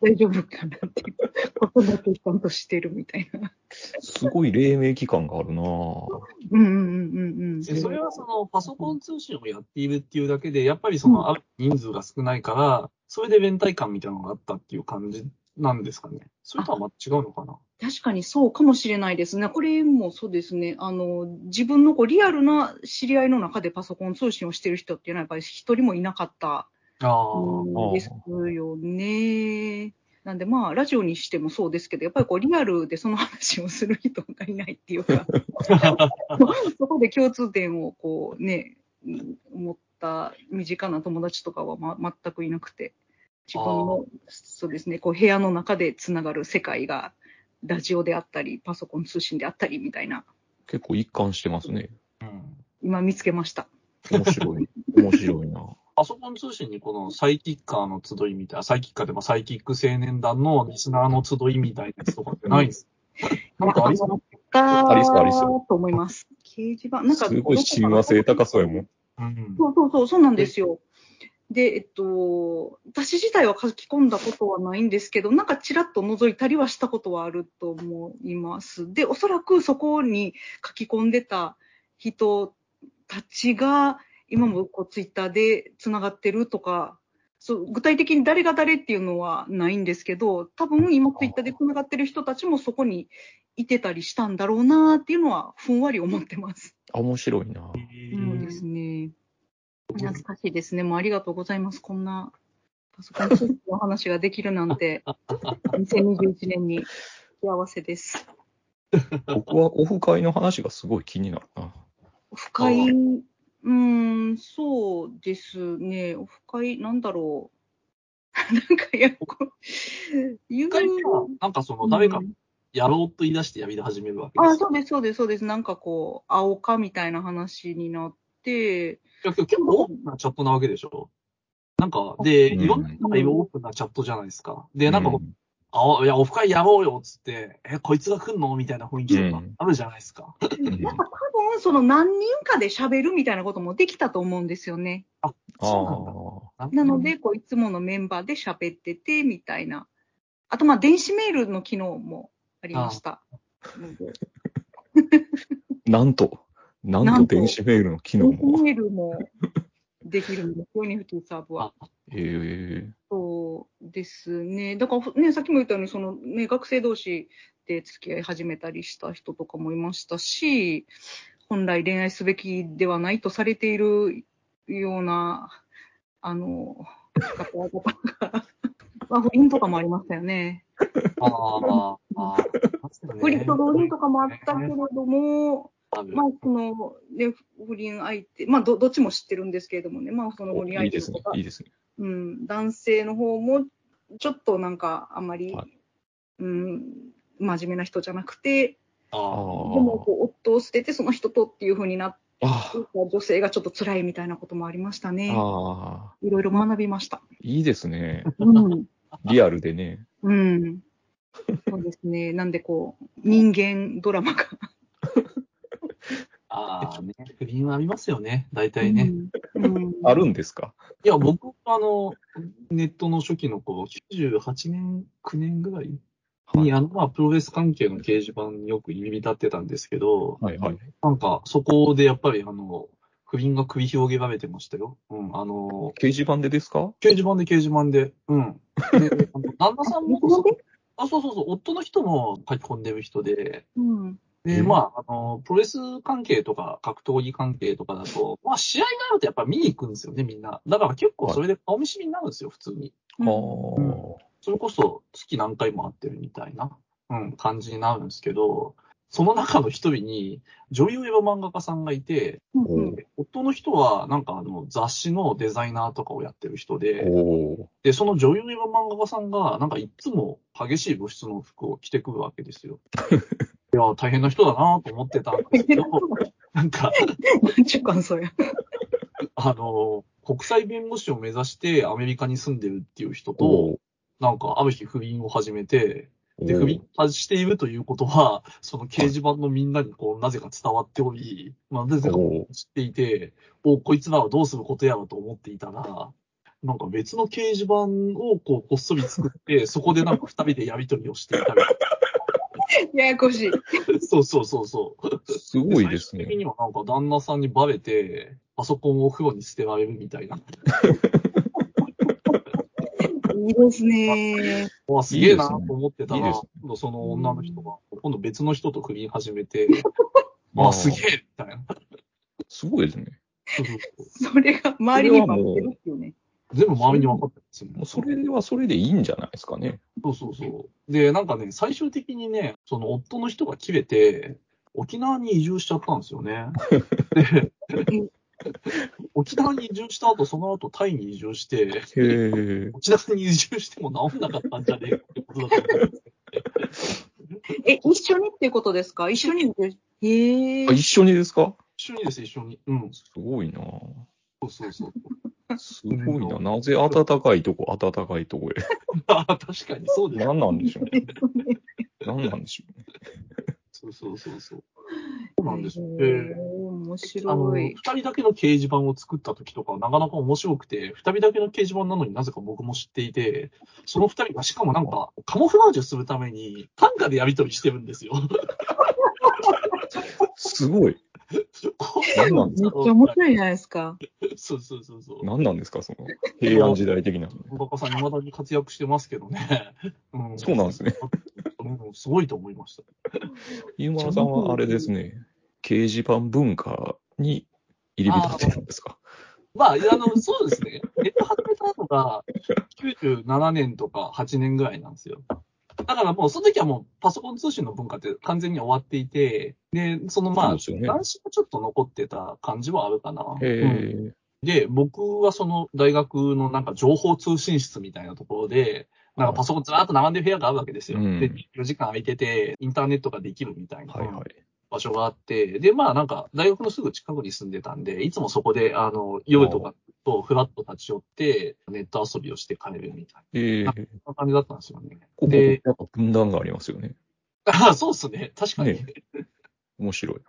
Speaker 3: 大丈夫かなっていう。ことだけちゃんとしてるみたいな。
Speaker 1: すごい黎明期間があるなぁ
Speaker 3: うんうんうんうん
Speaker 2: でそれはそのパソコン通信をやっているっていうだけで、やっぱりその人数が少ないから、それで連帯感みたいなのがあったっていう感じなんですかね。それとはまた違うのかな？
Speaker 3: 確かにそうかもしれないですね。これもそうですね。あの、自分のこうリアルな知り合いの中でパソコン通信をしてる人っていうのはやっぱり一人もいなかった
Speaker 2: ああ。
Speaker 3: んですよね。なんでまあ、ラジオにしてもそうですけど、やっぱりこうリアルでその話をする人がいないっていうか、そこで共通点をこうね、うん思った身近な友達とかは、ま、全くいなくて、自分の、そうですね、こう部屋の中でつながる世界が、ラジオであったり、パソコン通信であったりみたいな、
Speaker 1: 結構一貫してますね。
Speaker 2: うん
Speaker 3: 今見つけました。
Speaker 1: 面白い。面白いな。
Speaker 2: パソコン通信にこのサイキッカーの集いみたいな、サイキッカーでもサイキック青年団のリスナーの集いみたいなやつとかってないんですなんかありそう
Speaker 3: あ
Speaker 1: ありそうありそ
Speaker 3: と思います。掲示板、なんか、
Speaker 1: すごい親和性高そうやもん。
Speaker 3: そうそうそう、そうなんですよ。で、えっと、私自体は書き込んだことはないんですけど、なんかちらっと覗いたりはしたことはあると思います。で、おそらくそこに書き込んでた人たちが、今もこうツイッターで繋がってるとか、そう具体的に誰が誰っていうのはないんですけど、多分今ツイッターで繋がってる人たちもそこにいてたりしたんだろうなっていうのは、ふんわり思ってます。
Speaker 1: あ、面白いな。
Speaker 3: そうですね。懐かしいですね。もうありがとうございます。こんなパソコンの話ができるなんて、2021年に幸せです。
Speaker 1: 僕はオフ会の話がすごい気になるな。
Speaker 3: 深い、うーん、そうですね。オフ会、なんだろう。なんか、やっこ言う
Speaker 2: なんかその誰かやろうと言い出してやり始めるわけで
Speaker 3: あ、
Speaker 2: す。
Speaker 3: そうです、そうです、そうです。なんかこう、青かみたいな話になって、
Speaker 2: いや結構オープンなチャットなわけでしょ？なんか、で、
Speaker 1: うん
Speaker 2: いろんな人がいるオープンなチャットじゃないですか。で、なんかこう、
Speaker 1: うん
Speaker 2: あ、いや、オフ会やろうよ、つって、え、こいつが来んのみたいな雰囲気とか
Speaker 1: うん
Speaker 2: あるじゃないですか。
Speaker 1: うん
Speaker 3: なんか多分、その何人かで喋るみたいなこともできたと思うんですよね。
Speaker 2: そうなんだ。
Speaker 3: なので、こう、いつものメンバーで喋ってて、みたいな。あと、まあ、電子メールの機能もありました。
Speaker 1: なんと、なん
Speaker 3: と
Speaker 1: と電子メールの機能
Speaker 3: 電子
Speaker 1: も。
Speaker 3: メールもできるんですよ、ニフティサーブは。
Speaker 1: ええ
Speaker 3: そうですね。だから、ね、さっきも言ったように、その、ね、学生同士で付き合い始めたりした人とかもいましたし、本来恋愛すべきではないとされているような、あの、方々が、まあ、不倫とかもありましたよね。
Speaker 2: ああ、ああ、
Speaker 3: 不倫と同倫とかもあったけれども、まあ、その、ね、不倫相手、まあど、どっちも知ってるんですけれどもね、まあ、その不倫
Speaker 1: いいですねいいですね。
Speaker 3: うん、男性の方も、ちょっとなんか、あんまり、
Speaker 1: はい
Speaker 3: うん、真面目な人じゃなくて、
Speaker 2: あ
Speaker 3: でもこう、夫を捨ててその人とっていう風になって、
Speaker 1: あ
Speaker 3: 女性がちょっと辛いみたいなこともありました
Speaker 1: あ、
Speaker 3: ね。
Speaker 1: ああ、
Speaker 3: いろいろ学びました。
Speaker 1: いいですね。
Speaker 3: うん。
Speaker 1: リアルでね。
Speaker 3: うん。そうですね。なんでこう、人間ドラマが。
Speaker 2: ああ、ね。不倫はありますよね、大体ね。
Speaker 3: うん。うん
Speaker 1: あるんですか？
Speaker 2: いや、僕、あの、ネットの初期の頃、98年、9年ぐらいに、あの、まあ、プロレス関係の掲示板によく入り浸ってたんですけど、
Speaker 1: はいはい。
Speaker 2: なんか、そこでやっぱり、あの、不倫が繰り広げられてましたよ。うん、あの、
Speaker 1: 掲示板でですか？
Speaker 2: 掲示板で掲示板で。うん。で、あの旦那さんも、あ、そうそうそう、夫の人も書き込んでる人で、
Speaker 3: うん。
Speaker 2: で、
Speaker 1: うん
Speaker 2: まあ、あの、プロレス関係とか格闘技関係とかだと、まあ、試合があるとやっぱ見に行くんですよね、みんな。だから結構それで顔見知りになるんですよ、普通に。
Speaker 1: ああ。
Speaker 2: それこそ月何回も会ってるみたいな、うん、感じになるんですけど、その中の一人に、女優エヴァ漫画家さんがいて、
Speaker 3: うん
Speaker 2: で夫の人はなんかあの雑誌のデザイナーとかをやってる人で、
Speaker 1: おお。
Speaker 2: で、その女優エヴァ漫画家さんが、なんかいつも激しい物質の服を着てくるわけですよ。いや、大変な人だなと思ってたんですけど、なんか、
Speaker 3: なんちゅう感想や。
Speaker 2: あの、国際弁護士を目指してアメリカに住んでるっていう人と、
Speaker 1: お
Speaker 2: なんかある日不倫を始めて、で、
Speaker 1: お
Speaker 2: 不倫しているということは、その掲示板のみんなにこう、なぜか伝わっており、まあ、なぜか
Speaker 1: お
Speaker 2: 知っていて、お、こいつらはどうすることやらと思っていたら、なんか別の掲示板をこう、こっそり作って、そこでなんか二人でやりとりをしていたり。
Speaker 3: ややこしい。
Speaker 2: そうそうそうそう。
Speaker 1: すごいですね。
Speaker 2: 最終的にはなんか旦那さんにバレて、パソコンを風呂に捨てられるみたいな。
Speaker 3: いいですね。
Speaker 2: わ、すげえなと思ってたら、
Speaker 1: いいですね
Speaker 2: 今度その女の人が、今度別の人と不倫始めて、わ、
Speaker 1: あー
Speaker 2: すげえみたいな。
Speaker 1: すごいですね。
Speaker 3: それが周りに待ってるっていうね。
Speaker 2: 全部周りに分かってるんですよね。
Speaker 1: もうそれはそれでいいんじゃないですかね。
Speaker 2: そうそうそう。で、なんかね、最終的にね、その夫の人が切れて、沖縄に移住しちゃったんですよね。で、沖縄に移住した後、その後タイに移住して、
Speaker 1: へえ。
Speaker 2: 沖縄に移住しても治んなかったんじゃねえかってことだと思うんです
Speaker 3: え、一緒にっていうことですか？一緒にへえ
Speaker 1: あ、。一緒にですか？
Speaker 2: 一緒にです、一緒に。うん。
Speaker 1: すごいな
Speaker 2: そうそうそう。
Speaker 1: すごいな。なぜ暖かいとこ、暖かいとこへ。
Speaker 2: あ 確かにそうです。
Speaker 1: 何なんでしょうね。何なんでしょうね。
Speaker 2: そうそうそうそう。そうなんですよ。
Speaker 3: へ
Speaker 2: で
Speaker 3: ー面
Speaker 2: あの、
Speaker 3: 白い
Speaker 2: 二。人だけの掲示板を作った時とかはなかなか面白くて、二人だけの掲示板なのになぜか僕も知っていて、その二人がしかもなんかカモフラージュするために短歌でやり取りしてるんですよ。
Speaker 1: すごい。
Speaker 2: こ
Speaker 1: 何なんです
Speaker 3: めっ
Speaker 1: か
Speaker 3: ちゃ面白いじゃないですか。
Speaker 2: そうそうそうそう。
Speaker 1: 何なんですかその、平安時代的な。
Speaker 2: 小高さん未だに活躍してますけどね。うん、
Speaker 1: そうなんですね。
Speaker 2: うん。すごいと思いました。
Speaker 1: ゆうまさんはあれですね、掲示板文化に入り浸ってるんですか
Speaker 2: まあ、あの、そうですね。ネット始めたのが97年とか8年ぐらいなんですよ。だからもう、その時はもうパソコン通信の文化って完全に終わっていて、で、そのまあ、男子がちょっと残ってた感じはあるかな。
Speaker 1: へ
Speaker 2: うん
Speaker 1: え。
Speaker 2: で、僕はその大学のなんか情報通信室みたいなところで、なんかパソコンずらーっと並んでる部屋があるわけですよ。
Speaker 1: うん
Speaker 2: で、4時間空いてて、インターネットができるみたいな。
Speaker 1: はいはい。
Speaker 2: 場所があって、で、まあなんか、大学のすぐ近くに住んでたんで、いつもそこで、あの、夜とかとフラッと立ち寄って、ネット遊びをして帰るみたい
Speaker 1: ええ。
Speaker 2: な、そんな感じだったんですよね。
Speaker 1: ここ、
Speaker 2: で、
Speaker 1: やっぱ分断がありますよね。
Speaker 2: あそうっすね。確かに。
Speaker 1: ね面白い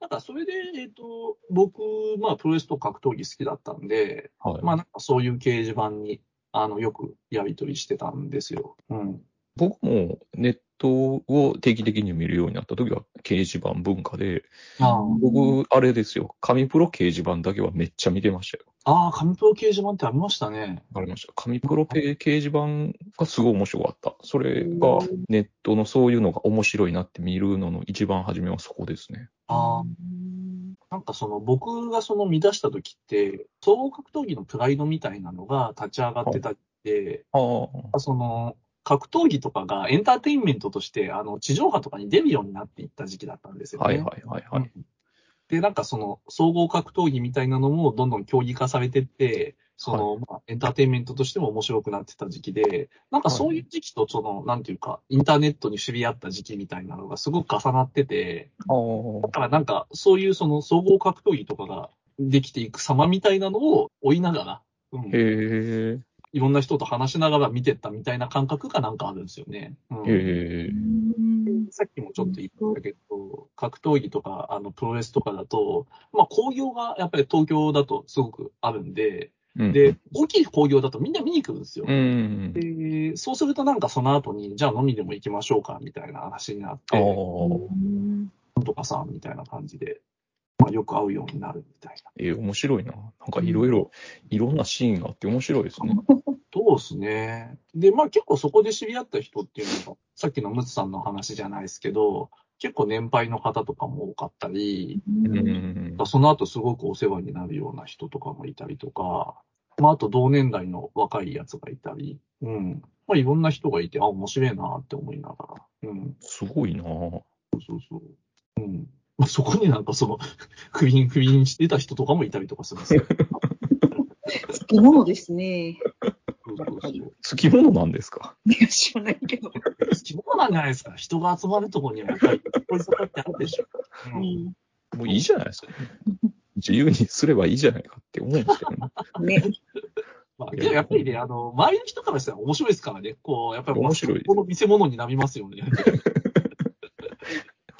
Speaker 2: ただ、それで、えっ、と、僕、まあ、プロレスと格闘技好きだったんで、
Speaker 1: な。はい。
Speaker 2: まあ、なんかそういう掲示板に、あの、よくやり取りしてたんですよ。うん。
Speaker 1: 僕もネットを定期的に見るようになった時は掲示板文化で、
Speaker 2: あ
Speaker 1: 僕、あれですよ、紙プロ掲示板だけはめっちゃ見てましたよ。
Speaker 2: あー、紙プロ掲示板ってありましたね。
Speaker 1: ありました。紙プロペ掲示板がすごい面白かった。それがネットのそういうのが面白いなって見るのの一番初めはそこですね。
Speaker 2: ああ。なんかその僕がその見出した時って、総合格闘技のプライドみたいなのが立ち上がってたって、
Speaker 1: ああ。
Speaker 2: その格闘技とかがエンターテインメントとしてあの地上波とかに出るようになっていった時期だったんですよね。
Speaker 1: はいはいはいはい。
Speaker 2: うんで、なんかその総合格闘技みたいなのもどんどん競技化されてって、その、まあ、エンターテインメントとしても面白くなってた時期で、なんかそういう時期とその、なんていうか、インターネットに知り合った時期みたいなのがすごく重なってて、
Speaker 1: ああ。
Speaker 2: だからなんか、そういうその総合格闘技とかができていく様みたいなのを追いながら、うん、
Speaker 1: へえ。
Speaker 2: いろんな人と話しながら見てったみたいな感覚がなんかあるんですよね。うん
Speaker 1: へえ。
Speaker 2: さっきもちょっと言ったけど、格闘技とか、あの、プロレスとかだと、まあ、興行がやっぱり東京だとすごくあるんで、
Speaker 1: うん、
Speaker 2: で、大きい興行だとみんな見に来るんですよ。
Speaker 1: うん。
Speaker 2: で、そうするとなんかその後に、じゃあ飲みでも行きましょうか、みたいな話になっ。て、なんとかさんみたいな感じで。まあ、よく会うようになるみたいな。
Speaker 1: えー面白いな。なんかいろいろ、いろんなシーンがあって面白いですね。
Speaker 2: そうですね。で、まあ結構そこで知り合った人っていうのが、さっきのムツさんの話じゃないですけど、結構年配の方とかも多かったり、
Speaker 1: うん。
Speaker 2: その後すごくお世話になるような人とかもいたりとか、まああと同年代の若いやつがいたり、うん。まあいろんな人がいて、あ、面白いなって思いながら。うん。
Speaker 1: すごいな。
Speaker 2: そうそう。うん。まあそこになんかその、不倫、不倫してた人とかもいたりとかするんですよ。
Speaker 3: つきものですね。
Speaker 2: そうそうそう。
Speaker 1: つきものなんですか？
Speaker 3: いや、知らないけど。
Speaker 2: 好きものなんじゃないですか。人が集まるところにはやっぱり、こいつってあるでしょ。
Speaker 3: う
Speaker 2: うん。
Speaker 3: ん。
Speaker 1: もういいじゃないですか。自由にすればいいじゃないかって思うんですけどね。
Speaker 3: ね。
Speaker 2: まあ、でもやっぱりね、あの、周りの人からしたら面白いですからね。こう、やっぱり、
Speaker 1: 面白い
Speaker 2: この見せ物になりますよね。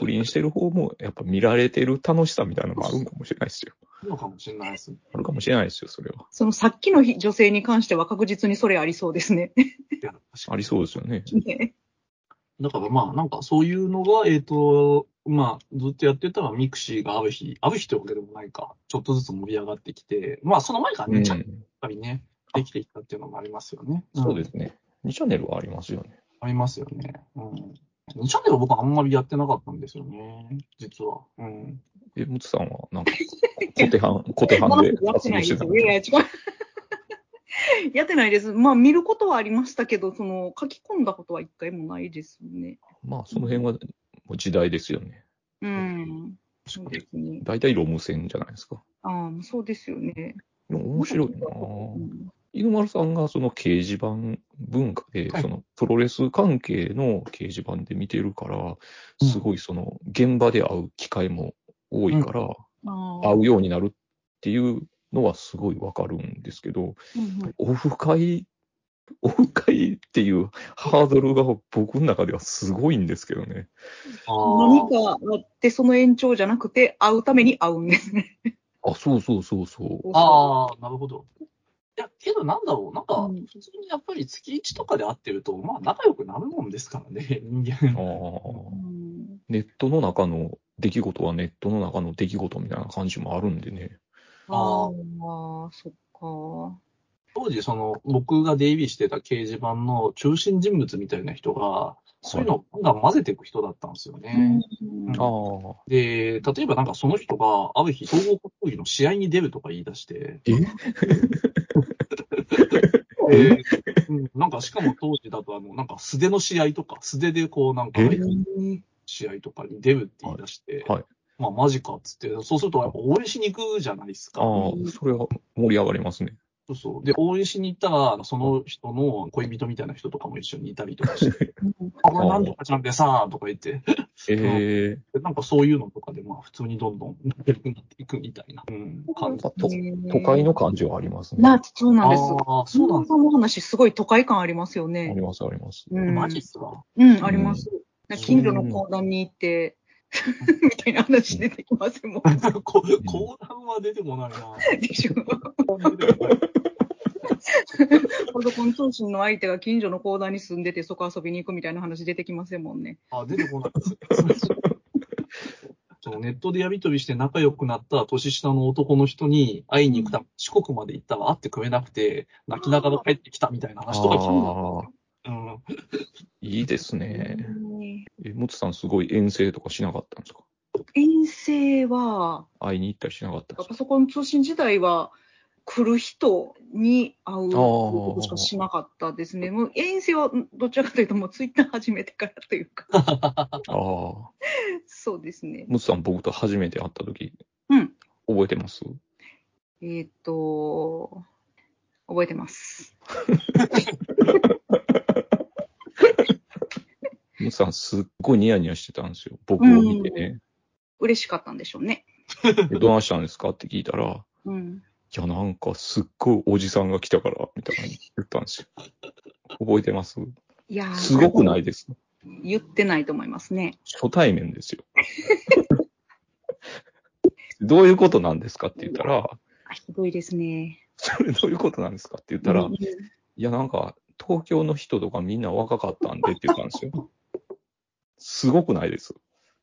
Speaker 1: 不倫してる方も、やっぱ見られてる楽しさみたいなのもあるんかもしれないですよ。
Speaker 2: いいのかもしれないですね。
Speaker 1: あるかもしれないですよ、それは。
Speaker 3: そのさっきの女性に関しては確実にそれありそうですね。
Speaker 1: ありそうですよね。
Speaker 3: ね
Speaker 2: だからまあ、なんかそういうのが、えっ、と、まあ、ずっとやってたらミクシーがある日、ある日というわけでもないか、ちょっとずつ盛り上がってきて、まあ、その前からね、
Speaker 1: うん
Speaker 2: ちゃんとやっぱりね、できてきたっていうのもありますよね。
Speaker 1: そうで
Speaker 2: ん
Speaker 1: すね。2チャンネルはありますよね。
Speaker 2: ありますよね。うん。2チャンネルは僕あんまりやってなかったんですよね、実は。うん。
Speaker 1: え、ムツさんは、なんか、コテハン、コテハンで
Speaker 3: やって
Speaker 1: 発
Speaker 3: ないですよ。
Speaker 1: 言してたん
Speaker 3: いやいや、違う。やってないです。まあ、見ることはありましたけど、その、書き込んだことは一回もないですね。
Speaker 1: まあ、その辺は、もう時代ですよね。
Speaker 3: うん。そうですね。
Speaker 1: 大体ロム線じゃないですか。
Speaker 3: ああ、そうですよね。
Speaker 1: 面白いな
Speaker 3: うん
Speaker 1: 犬丸さんがその掲示板文化で、
Speaker 2: はい
Speaker 1: そのプロレス関係の掲示板で見てるから、
Speaker 2: うん
Speaker 1: すごいその現場で会う機会も多いから、
Speaker 3: ああ
Speaker 1: 会うようになるっていうのはすごいわかるんですけど、
Speaker 3: うんうん
Speaker 1: オフ会、オフ会っていうハードルが僕の中ではすごいんですけどね。
Speaker 3: 何かあって、その延長じゃなくて、会うために会うんですね。
Speaker 1: あ、そうそうそうそう。
Speaker 2: ああ、なるほど。いや、けどなんだろう、なんか
Speaker 3: うん、
Speaker 2: 普通にやっぱり月1とかで会ってると、まあ仲良くなるもんですからね、人間。
Speaker 1: あ
Speaker 3: う
Speaker 1: ー
Speaker 3: ん
Speaker 1: ネットの中の出来事はネットの中の出来事みたいな感じもあるんでね。
Speaker 3: ああ、そっか。
Speaker 2: 当時、その、僕が出入りしてた掲示板の中心人物みたいな人が、そういうのをガンガン混ぜていく人だったんですよね。
Speaker 3: うん
Speaker 1: ああ。
Speaker 2: で、例えばなんかその人が、ある日、総合格闘技の試合に出るとか言い出して、
Speaker 1: え？
Speaker 2: で うん、なんかしかも当時だと、あの、なんか素手の試合とか、素手でこうなんか、
Speaker 1: え
Speaker 2: 試合とかに出るって言い出して、
Speaker 1: はいはい
Speaker 2: まあマジかっつって、そうするとやっぱ応援しに行くじゃないですか。
Speaker 1: ああ、それは盛り上がりますね。
Speaker 2: そうそう。で、応援しに行ったら、その人の恋人みたいな人とかも一緒にいたりとかして、あ、これなんとかちゃんでさ、とか言って、
Speaker 1: ええ
Speaker 2: でなんかそういうのとかで、まあ普通にどんどん仲良くなっていくみたいな、うん、感じ。
Speaker 1: と都会の感じはありますね。
Speaker 3: な、そうなんです。
Speaker 2: ああ、そうなんだ。
Speaker 3: その話、すごい都会感ありますよ
Speaker 1: あ
Speaker 3: ね
Speaker 1: り。ます、あります。
Speaker 3: うん
Speaker 2: マジっすか
Speaker 3: うん、あります。近所の
Speaker 1: うん
Speaker 3: 講談に行って、みたいな話出てきますもん。
Speaker 2: こ講談は出てこないな。
Speaker 3: でしょ。パソコン通信の相手が近所の講談に住んでて、そこ遊びに行くみたいな話出てきませんもんね。
Speaker 2: あ、出てこない。そのネットでやりとりして仲良くなった年下の男の人に会いに行くため、四国まで行ったら会ってくれなくて、泣きながら帰ってきたみたいな話とか聞くの。うん。
Speaker 1: いいですね。え、もつさんすごい遠征とかしなかったんですか？
Speaker 3: 遠征は、
Speaker 1: 会いに行ったりしなかった
Speaker 3: パソコン通信時代は、来る人に会うことしかしなかったですね。もう遠征はどちらかというと、もうツイッター始めてからというか、
Speaker 1: ああ。
Speaker 3: そうですね。
Speaker 1: もつさん僕と初めて会った時、
Speaker 3: うん。
Speaker 1: 覚えてます？
Speaker 3: えーっと、覚えてます。
Speaker 1: もつさんすっごいニヤニヤしてたんですよ。僕を見てね。
Speaker 3: 嬉しかったんでしょうね。
Speaker 1: でどないしたんですか？って聞いたら、
Speaker 3: うん。
Speaker 1: いや、なんかすっごいおじさんが来たから、みたいな言ったんですよ。覚えてます？
Speaker 3: いやー
Speaker 1: すごくないです？
Speaker 3: 言ってないと思いますね。
Speaker 1: 初対面ですよ。どういうことなんですか？って言ったら、
Speaker 3: あひどいですね。
Speaker 1: それどういうことなんですかって言ったら、
Speaker 3: うん
Speaker 1: いや、なんか、東京の人とかみんな若かったんでって言ったんですよ。すごくないです。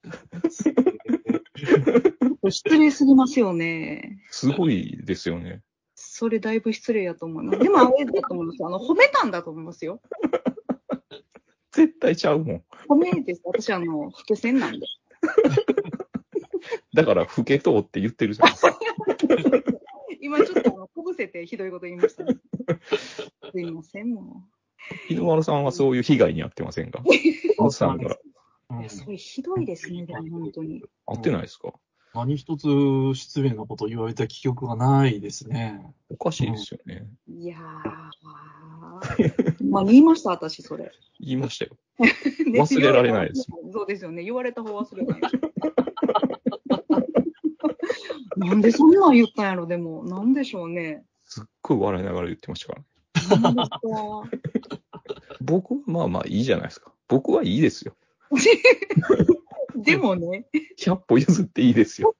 Speaker 3: 失礼すぎますよね。
Speaker 1: すごいですよね。
Speaker 3: それだいぶ失礼やと思います。でもあれだと思いますよ。あの、褒めたんだと思いますよ。
Speaker 1: 絶対ちゃうもん。
Speaker 3: 褒めです。私、あの、老け線なんで。
Speaker 1: だから、老けとうって言ってるじゃないですか。
Speaker 3: 今ちょっとあの、こぶせてひどいこと言いましたね。すいません、も
Speaker 1: 犬丸さんはそういう被害に遭ってませんか？おっさんから。
Speaker 2: うん
Speaker 3: う。それひどいですね、でも本当に。
Speaker 1: 合ってないですか？
Speaker 2: 何一つ失礼なこと言われた記憶がないですね。
Speaker 1: おかしいですよね。
Speaker 3: いやー。まあ、言いました、私、それ。
Speaker 1: 言いましたよ。忘れられないです。
Speaker 3: そうですよね。言われた方忘れない。なんでそんなん言ったんやろ、でも。なんでしょうね。
Speaker 1: すっごい笑いながら言ってましたからね。
Speaker 3: なんですか
Speaker 1: 僕はまあまあいいじゃないですか。僕はいいですよ。
Speaker 3: でもね、
Speaker 1: 100歩譲っていいですよ。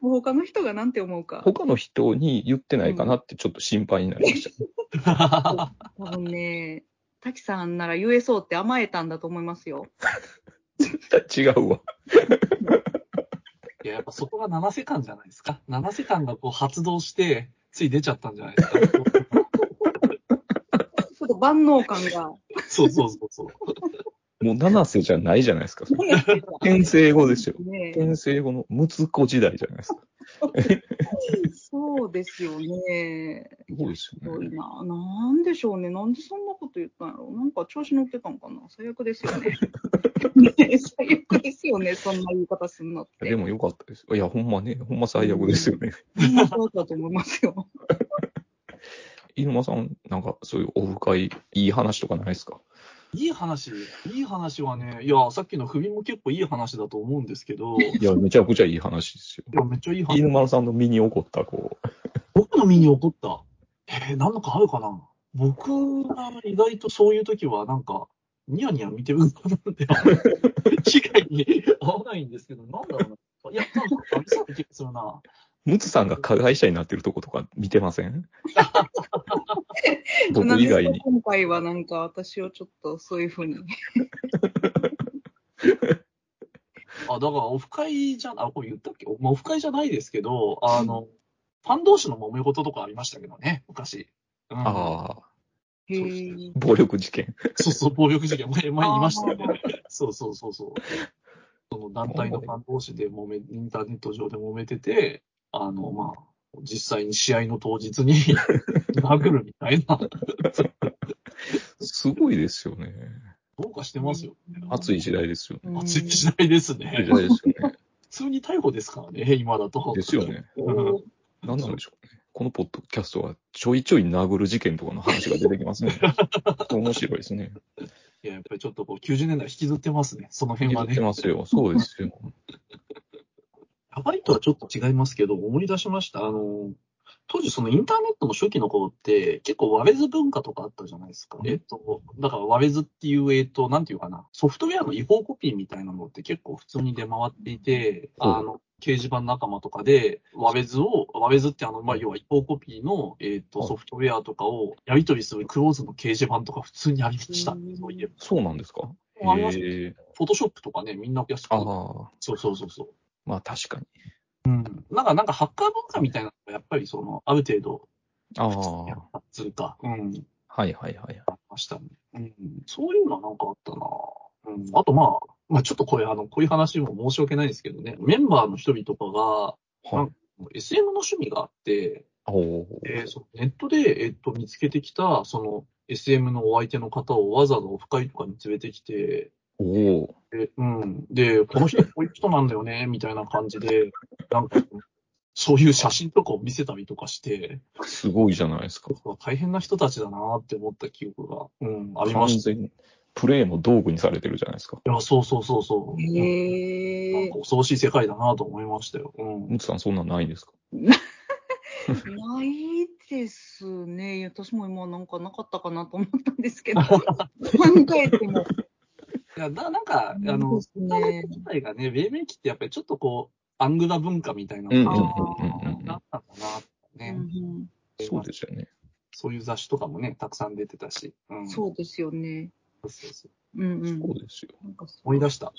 Speaker 3: 他の人がなんて思うか。
Speaker 1: 他の人に言ってないかなってちょっと心配になりました。
Speaker 3: 多分ね、滝さんなら言えそうって甘えたんだと思いますよ。
Speaker 1: 違うわ。
Speaker 2: いや、やっぱそこが7世間じゃないですか。7世間がこう発動して、つい出ちゃったんじゃないですか。
Speaker 3: ちょっと万能感が。
Speaker 2: そうそうそうそう。
Speaker 1: もう七瀬じゃないじゃないですか。転生語ですよ。
Speaker 3: ね
Speaker 1: 転生語の息子時代じゃないですか。
Speaker 3: そうですよね。
Speaker 1: すごいです
Speaker 3: す
Speaker 1: よね。
Speaker 3: ごいな。なんでしょうね。なんでそんなこと言ったんやろなんか調子乗ってたんかな最悪ですよね。ね 最悪ですよね。そんな言い方すんのって。
Speaker 1: でもよかったです。いや、ほんまね、ほんま最悪ですよね。
Speaker 3: ほんまそうだと思いますよ。
Speaker 1: 犬間さん、なんかそういうオフ会、いい話とかないですか？
Speaker 2: いい話、いい話はね、いや、さっきの首も結構いい話だと思うんですけど、い
Speaker 1: いや、めちゃくちゃいい話ですよ。
Speaker 2: や、めっちゃいい話。
Speaker 1: 犬丸さんの身に起こった、こう、
Speaker 2: 僕の身に起こった？えー、何のかあるかな？僕が意外とそういう時は、なんか、ニヤニヤ見てるのかなって、被害に合わないんですけど、なんだろうな。いや、なんか、ありそうな気がするな。
Speaker 1: ムツさんが加害者になってるとことか見てません？僕以外に。
Speaker 3: 今回はなんか私をちょっとそういうふうに。
Speaker 2: あ、だからオフ会じゃ、あ、これ言ったっけ？まあ、オフ会じゃないですけど、あの、ファン同士の揉め事とかありましたけどね、昔。うん、
Speaker 1: ああ、暴力事件。
Speaker 2: そうそう、暴力事件、前、前言いましたよ
Speaker 3: あ
Speaker 2: ね。そうそうそうそう。その団体のファン同士で揉め、インターネット上で揉めてて、あの、まあ、実際に試合の当日に 殴るみたいな、
Speaker 1: すごいですよね。
Speaker 2: どうかしてますよね。
Speaker 1: 暑い時代ですよね。
Speaker 3: うん
Speaker 2: 熱い時代です
Speaker 1: 暑い
Speaker 2: ね
Speaker 1: 時。代ですよね。
Speaker 2: 普通に逮捕ですからね、今だと。
Speaker 1: ですよね。
Speaker 2: うん
Speaker 1: なんなんでしょうね。このポッドキャストはちょいちょい殴る事件とかの話が出てきますね。面白いですね。
Speaker 2: いや、やっぱりちょっとこう90年代引きずってますね、その辺はね
Speaker 1: 言って。ますよ。そうですよ。
Speaker 2: やばいとはちょっと違いますけど、思い出しました。あの、当時そのインターネットの初期の頃って結構ワレズ文化とかあったじゃないですか。
Speaker 1: うん
Speaker 2: えっと、だからワレズっていう、えっと、なんていうかな、ソフトウェアの違法コピーみたいなのって結構普通に出回っていて、
Speaker 1: うん
Speaker 2: あの、掲示板仲間とかで、ワレズを、ワレズってあの、まあ、要は違法コピーの、えっと、
Speaker 1: はい
Speaker 2: ソフトウェアとかをやり取りするクローズの掲示板とか普通にありました。
Speaker 3: うん
Speaker 2: そういえば。
Speaker 1: そうなんですか？
Speaker 2: ありま。フォトショップとかね、みんなやってた
Speaker 1: ああ、
Speaker 2: そうそうそうそう。
Speaker 1: まあ確かに。
Speaker 2: なんか、なんかハッカー文化みたいなのがやっぱりその、ある程度、
Speaker 1: あ
Speaker 2: や
Speaker 1: あ、
Speaker 2: っつうか、うん、
Speaker 1: はいはいはい。
Speaker 2: ありましたね。うん、そういうのはなんかあったなうん、あとまあ、まあちょっとこれ、あの、こういう話も申し訳ないですけどね、メンバーの人々とかが、
Speaker 1: はい。
Speaker 2: SM の趣味があって、
Speaker 1: おお。
Speaker 2: えーそのネットで、えっと、見つけてきた、その、SM のお相手の方をわざわざオフ会とかに連れてきて、
Speaker 1: おお。
Speaker 2: で、うん。で、この人こういう人なんだよね、みたいな感じで、なんか、そういう写真とかを見せたりとかして、
Speaker 1: すごいじゃないですか。
Speaker 2: 大変な人たちだなって思った記憶が、うん、ありました。い
Speaker 1: 完全にプレイの道具にされてるじゃないですか。
Speaker 2: や、そうそうそうそう。うん
Speaker 3: へえ
Speaker 2: なんか。恐ろしい世界だなと思いましたよ。うん。
Speaker 1: ムツさんそんなんないんですか？
Speaker 3: ないですね。私も今なんかなかったかなと思ったんですけど。考えても。
Speaker 2: いや、だなんか、あ
Speaker 3: そう
Speaker 2: の
Speaker 3: で、すね。
Speaker 2: 自体がね、黎明期ってやっぱりちょっとこう、アングラ文化みたいな
Speaker 1: うんうん
Speaker 2: の
Speaker 1: うんうんうん
Speaker 2: があったのかな、
Speaker 3: う
Speaker 2: ね、
Speaker 3: ん
Speaker 1: そうですよね。
Speaker 2: そういう雑誌とかもね、たくさん出てたし。う。
Speaker 3: うんん、そうですよね。
Speaker 2: そうそうそう
Speaker 3: うんうん。
Speaker 1: そうですよ。
Speaker 3: なんかそう
Speaker 2: 思い出した。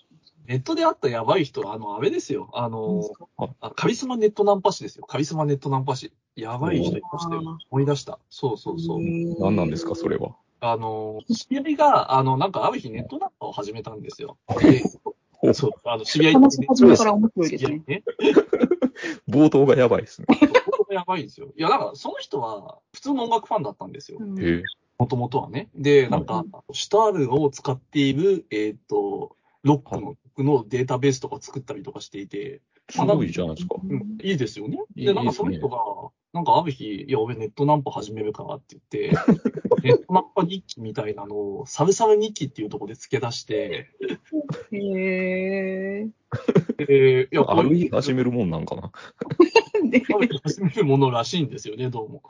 Speaker 2: ネットで会ったやばい人は、あの、あれですよ。あの、
Speaker 1: あ
Speaker 2: あカリスマネットナンパ師ですよ。カリスマネットナンパ師。やばい人いましたよ。思い出した。そうそうそう。
Speaker 1: 何なんですか、それは。
Speaker 2: あの、知り合いが、あの、なんかある日ネットナンパを始めたんですよ。でそう、あの、知り合い
Speaker 3: 話し始めから面白いですね。
Speaker 2: ね。
Speaker 1: 冒頭がやばいですね。
Speaker 2: ここやばいんですよ。いや、だからその人は普通の音楽ファンだったんですよ。もともとはね。で、なんか、シュタールを使っている、えっ、と、ロックの曲のデータベースとか作ったりとかしていて、
Speaker 1: すごいじゃないですか。
Speaker 2: うん、いいですよね。で、なんかその人が、なんかある日、いや、俺ネットナンパ始めるからって言って、ネットナンパ日記みたいなのを、サルサル日記っていうところで付け出して、
Speaker 3: へー。
Speaker 2: で、いや、
Speaker 1: ある日始めるもんなんかな。
Speaker 3: で
Speaker 2: ある日始めるものらしいんですよね、どうも。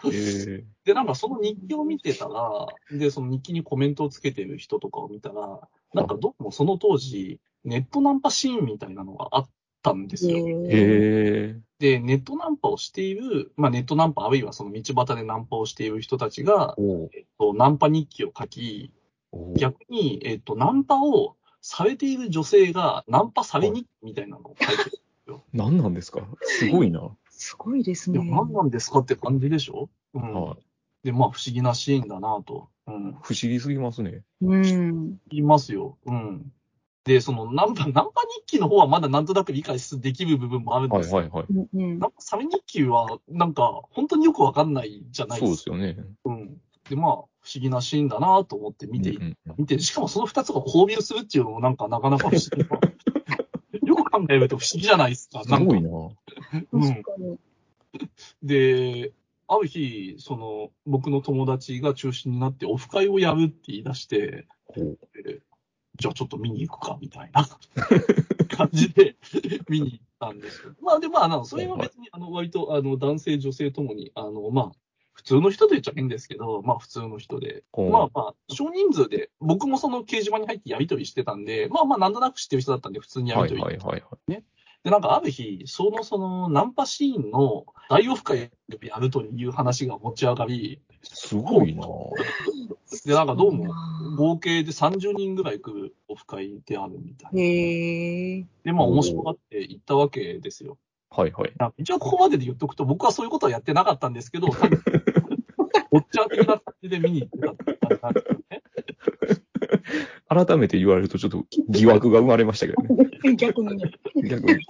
Speaker 2: で、なんかその日記を見てたら、で、その日記にコメントをつけてる人とかを見たら、なんかどうもその当時、ネットナンパシーンみたいなのがあったんですよ。
Speaker 3: へ。
Speaker 2: で、ネットナンパをしている、まあネットナンパあるいはその道端でナンパをしている人たちが、えっと、ナンパ日記を書き、逆に、えっと、ナンパをされている女性が、ナンパされ日記みたいなのを書いてる。
Speaker 1: 何なんですか？すごいな。
Speaker 3: すごいですね。
Speaker 2: 何なんですかって感じでしょ？うん。
Speaker 1: はい。
Speaker 2: で、まあ不思議なシーンだなと。うん。
Speaker 1: 不思議すぎますね。
Speaker 3: うん。
Speaker 2: 言いますよ。うん。で、そのナンパ、ナンパ日記の方はまだなんとなく理解できる部分もあるんですよ。
Speaker 1: はいはいはい。
Speaker 3: うんうん
Speaker 2: ナンパされ日記は、なんか、本当によくわかんないじゃない
Speaker 1: そう
Speaker 2: で
Speaker 1: すすよね。
Speaker 2: うん。で、まあ、不思議なシーンだなと思って見てい
Speaker 1: うんうんうん
Speaker 2: 見て、しかもその二つが交流するっていうのもなんかなかなか不思議な。よく考えると不思議じゃないですか。
Speaker 1: す
Speaker 2: なんか
Speaker 1: ごいな。
Speaker 2: うん
Speaker 3: 確かに。
Speaker 2: で、ある日、その、僕の友達が中心になってオフ会をやるって言い出して、
Speaker 1: ほう
Speaker 2: でじゃあちょっと見に行くか、みたいな感じで見に行ったんですよ。まあで、まあ、あのそれは別に、あの、割と、あの、男性、女性ともに、あの、まあ、普通の人と言っちゃ変ですけど、まあ普通の人で、まあまあ、少人数で、僕もその掲示板に入ってやりとりしてたんで、まあまあなんとなく知ってる人だったんで、普通にやりとり。
Speaker 1: はいはいはいはい。
Speaker 2: で、なんかある日、そのそのナンパシーンの大オフ会でやるという話が持ち上がり、
Speaker 1: すごいな。
Speaker 2: で、なんかどうも
Speaker 3: あ
Speaker 2: 合計で30人ぐらい来るオフ会であるみたい
Speaker 3: ー
Speaker 2: な。
Speaker 3: へえ。
Speaker 2: で、まあ面白がって行ったわけですよ。
Speaker 1: はいはい。
Speaker 2: 一応ここまでで言っとくと、僕はそういうことはやってなかったんですけど、多 分おっちゃん的な感じで見に行ってたって感じですよね。
Speaker 1: 改めて言われるとちょっと疑惑が生まれましたけどね。
Speaker 3: 逆にね。
Speaker 1: 逆に。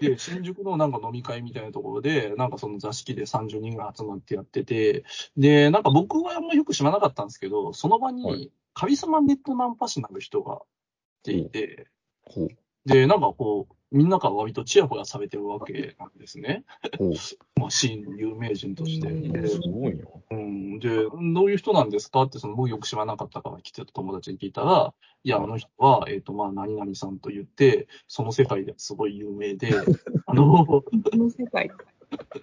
Speaker 2: で、新宿のなんか飲み会みたいなところで、なんかその座敷で30人が集まってやってて、で、なんか僕はあんまよく知らなかったんですけど、その場
Speaker 1: は
Speaker 2: にカリスマネットナンパ師なる人がいて、
Speaker 1: ほう。
Speaker 2: で、なんかこう、みんなから割とチヤホヤされてるわけなんですね。まあ、シーンの有名人として。す
Speaker 1: ごいな。
Speaker 2: うん、で、どういう人なんですかって、その僕よく知らなかったから来てた友達に聞いたら、いや、あの人は、えっ、と、まあ、何々さんと言って、その世界ですごい有名で、あの、
Speaker 3: この世界。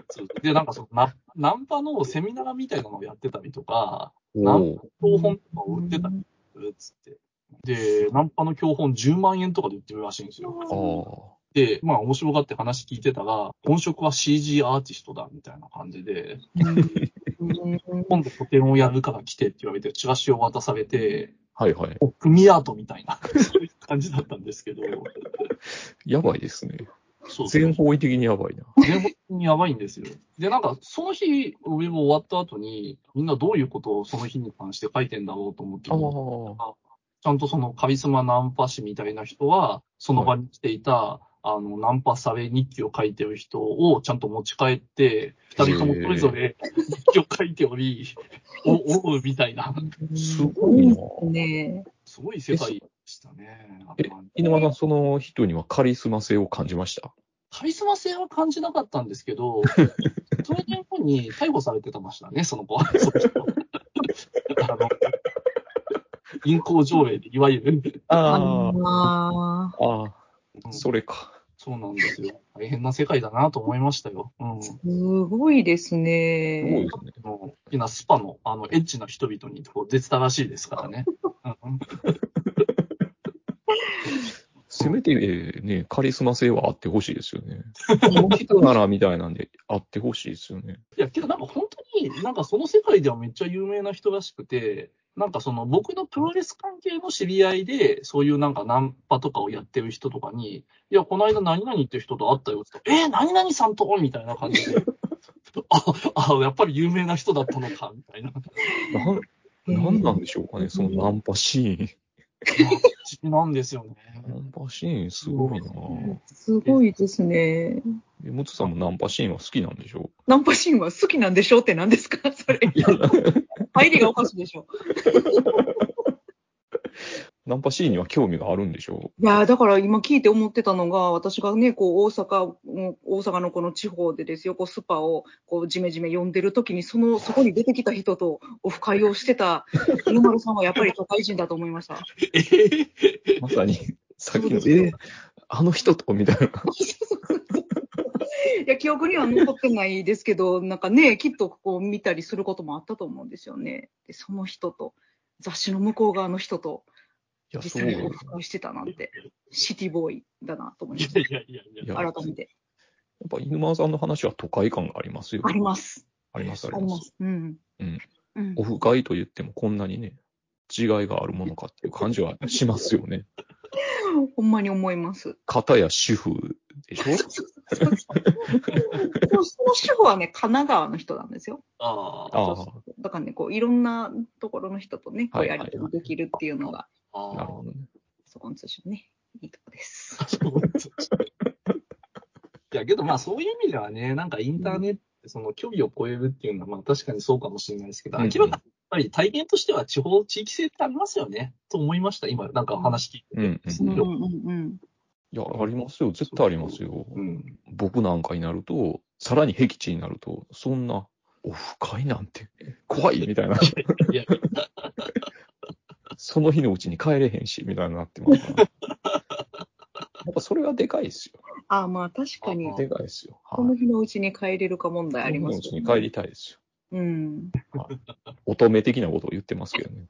Speaker 2: そうで、なんかそのナ、ナンパのセミナーみたいなのをやってたりとか、
Speaker 1: お
Speaker 2: ナン
Speaker 1: お。
Speaker 2: 教本とかを売ってたりするっつって。で、ナンパの教本10万円とかで売ってるらしいんですよ。で、まあ面白がって話聞いてたら、本職は CG アーティストだみたいな感じで、
Speaker 3: うん
Speaker 2: 今度個展をやるから来てって言われて、チラシを渡されて、
Speaker 1: はいはい。
Speaker 2: 組アートみたいな、そういう感じだったんですけど、
Speaker 1: やばいですね。
Speaker 2: そう
Speaker 1: 全方位的にやばいな。
Speaker 2: 全本当にやばいんですよ。で、なんか、その日、上も終わった後に、みんなどういうことをその日に関して書いてんだろうと思って。ちゃんとそのカリスマナンパ師みたいな人は、その場に来ていた、あの、ナンパされ日記を書いてる人をちゃんと持ち帰って、二人ともそれぞれ日記を書いており、お、おうみたいな、
Speaker 1: すごいな。
Speaker 3: ね。
Speaker 2: すごい世界でしたね。
Speaker 1: え、稲間さん、その人にはカリスマ性を感じました？
Speaker 2: カリスマ性は感じなかったんですけど、それ年後に逮捕されてたましたね、その子は。あの、銀行条例で、いわゆる。
Speaker 3: あ
Speaker 1: あ
Speaker 3: あ。
Speaker 1: あ。ああ。それか。
Speaker 2: そうなんですよ。大変な世界だなと思いましたよ。うん。
Speaker 3: すごいです
Speaker 1: すごい
Speaker 3: ね。
Speaker 1: ですね。
Speaker 2: あの好きなスパの、あの、エッチな人々にこう出てたらしいですからね。うん
Speaker 1: せめてえーね、カリスマ性はあってほしいですよね。この人ならみたいなんであってほしいですよね。
Speaker 2: いや、けどなんか本当に、なんかその世界ではめっちゃ有名な人らしくて、なんかその僕のプロレス関係の知り合いで、そういうなんかナンパとかをやってる人とかに、いや、この間何々って人と会ったよって言ったら、えー、何々さんと？みたいな感じで、あ、あ、やっぱり有名な人だったのか、みたいな。
Speaker 1: ななんなんでしょうかね、そのナンパシーン。
Speaker 2: なんですよね。
Speaker 1: ナンパシーンすごいな
Speaker 3: すごいですね。
Speaker 1: え、ムツさんもナンパシーンは好きなんでしょ？
Speaker 3: ナンパシーンは好きなんでしょうって何ですか？それ。入りがおかしいでしょ。
Speaker 1: ナンパシーンには興味があるんでしょ
Speaker 3: いやーだから今聞いて思ってたのが、私がね、こう、大阪、うん大阪のこの地方でですよ、こう、スパを、こう、じめじめ呼んでる時に、その、そこに出てきた人とオフ会をしてた、犬丸さんはやっぱり都会人だと思いました。
Speaker 2: えー？
Speaker 1: まさに、さっきの、え、あの人と、みたいな。
Speaker 3: いや、記憶には残ってないですけど、なんかね、きっとこう見たりすることもあったと思うんですよね。で、その人と、雑誌の向こう側の人と、
Speaker 1: いや、そ
Speaker 3: 実際にオ
Speaker 1: う。
Speaker 3: フ会してたなんて、シティボーイだなと思いまし
Speaker 2: いやいやいやいや。
Speaker 1: いや
Speaker 3: た。改めて。
Speaker 1: やっぱ犬間さんの話は都会感がありますよ。
Speaker 3: あります。
Speaker 1: あります、あ
Speaker 3: ありま。
Speaker 1: す
Speaker 3: うん。
Speaker 1: うん。
Speaker 3: うん
Speaker 1: オフ会と言ってもこんなにね、違いがあるものかっていう感じはしますよね。
Speaker 3: ほんまに思います。
Speaker 1: 片や主婦でしょ？
Speaker 3: そのその主婦はね、神奈川の人なんですよ。
Speaker 2: ああ。
Speaker 3: だからね、こう、いろんなところの人とね、こうやり取りできるっていうのが、
Speaker 2: あ
Speaker 1: なるほどね。
Speaker 3: そこの通信ね、いいとこです。
Speaker 2: あ。いや、けどまあそういう意味ではね、なんかインターネットその距離を超えるっていうのはまあ確かにそうかもしれないですけど、
Speaker 1: うんうん
Speaker 2: 明らかにやっぱり体験としては地方、地域性ってありますよね、と思いました、今、なんか話聞いてて。
Speaker 1: うんうん。
Speaker 3: うんうんうん。
Speaker 1: いや、ありますよ。絶対ありますよ。
Speaker 2: うん。
Speaker 1: 僕なんかになると、さらに僻地になると、そんな、オフ会なんて、怖いみたいな。
Speaker 2: いや、
Speaker 1: その日のうちに帰れへんし、みたいになってますから。やっぱそれはでかいですよ。
Speaker 3: ああ、まあ確かに
Speaker 2: あ、
Speaker 1: でかいですよ。
Speaker 3: この日のうちに帰れるか問題あります
Speaker 1: その日のうちに帰りたいですよ。
Speaker 3: うん。
Speaker 1: 乙女的なことを言ってますけどね。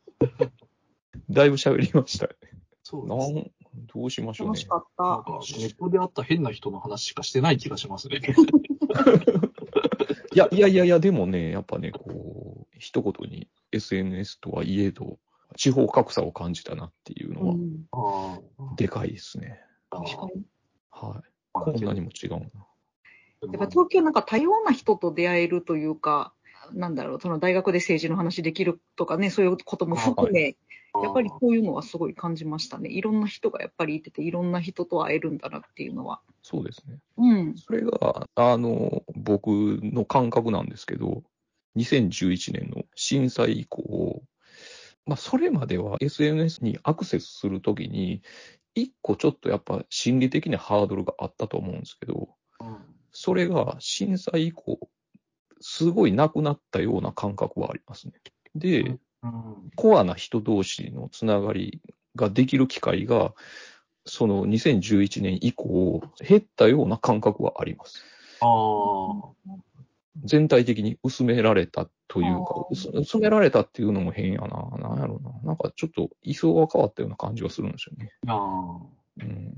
Speaker 1: だいぶ喋りましたよね。な
Speaker 2: そうですね。
Speaker 1: ん、どうしましょうね
Speaker 3: 楽し。かった。
Speaker 2: なんか、ネットであった変な人の話しかしてない気がしますね。
Speaker 1: いや、いやいやいや、でもね、やっぱね、こう、一言に SNS とはいえど、地方格差を感じたなっていうのは、でかいですね。
Speaker 2: あ。
Speaker 3: 確かに。
Speaker 1: はい。
Speaker 2: あ
Speaker 1: こんなにも違うな。
Speaker 3: やっぱ東京なんか多様な人と出会えるというか、なんだろう、その大学で政治の話できるとかね、そういうことも含め、やっぱりこういうのはすごい感じましたね。いろんな人がやっぱりいてて、いろんな人と会えるんだなっていうのは。
Speaker 1: そうですね。
Speaker 3: うん。
Speaker 1: それが、あの、僕の感覚なんですけど、2011年の震災以降、まあ、それまでは SNS にアクセスするときに、一個ちょっとやっぱ心理的なハードルがあったと思うんですけど、それが震災以降、すごいなくなったような感覚はありますね。で、コアな人同士のつながりができる機会が、その2011年以降、減ったような感覚はあります。
Speaker 2: ああ。
Speaker 1: 全体的に薄められたというか薄薄められたっていうのも変やな。なんやろな。なんかちょっと位相が変わったような感じがするんですよね。
Speaker 2: あ
Speaker 1: うん。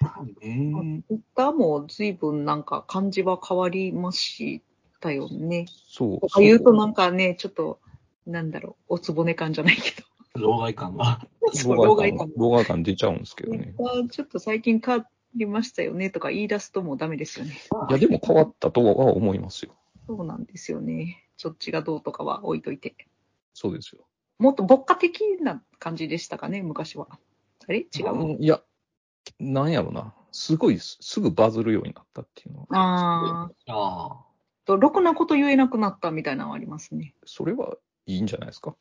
Speaker 2: あ。ね
Speaker 3: ツイッターも随分なんか感じは変わりましたよね。
Speaker 1: そう。
Speaker 3: とか言うとなんかね、ちょっと、なんだろう、おつぼね感じゃないけ
Speaker 2: 老害感が。
Speaker 1: 老害感
Speaker 3: 老害感。
Speaker 1: 老害感出ちゃうんですけどね。
Speaker 3: ちょっと最近変わりましたよねとか言い出すともうダメですよね。
Speaker 1: いや、でも変わったとは思いますよ。
Speaker 3: そうなんですよね。そっちがどうとかは置いといて。
Speaker 1: そうですよ。
Speaker 3: もっと牧歌的な感じでしたかね、昔は。あれ？違う、
Speaker 1: うんいや、なんやろな。すごいすすぐバズるようになったっていうのは。
Speaker 3: ああ。と、ろくなこと言えなくなったみたいなのはありますね。
Speaker 1: それはいいんじゃないですか？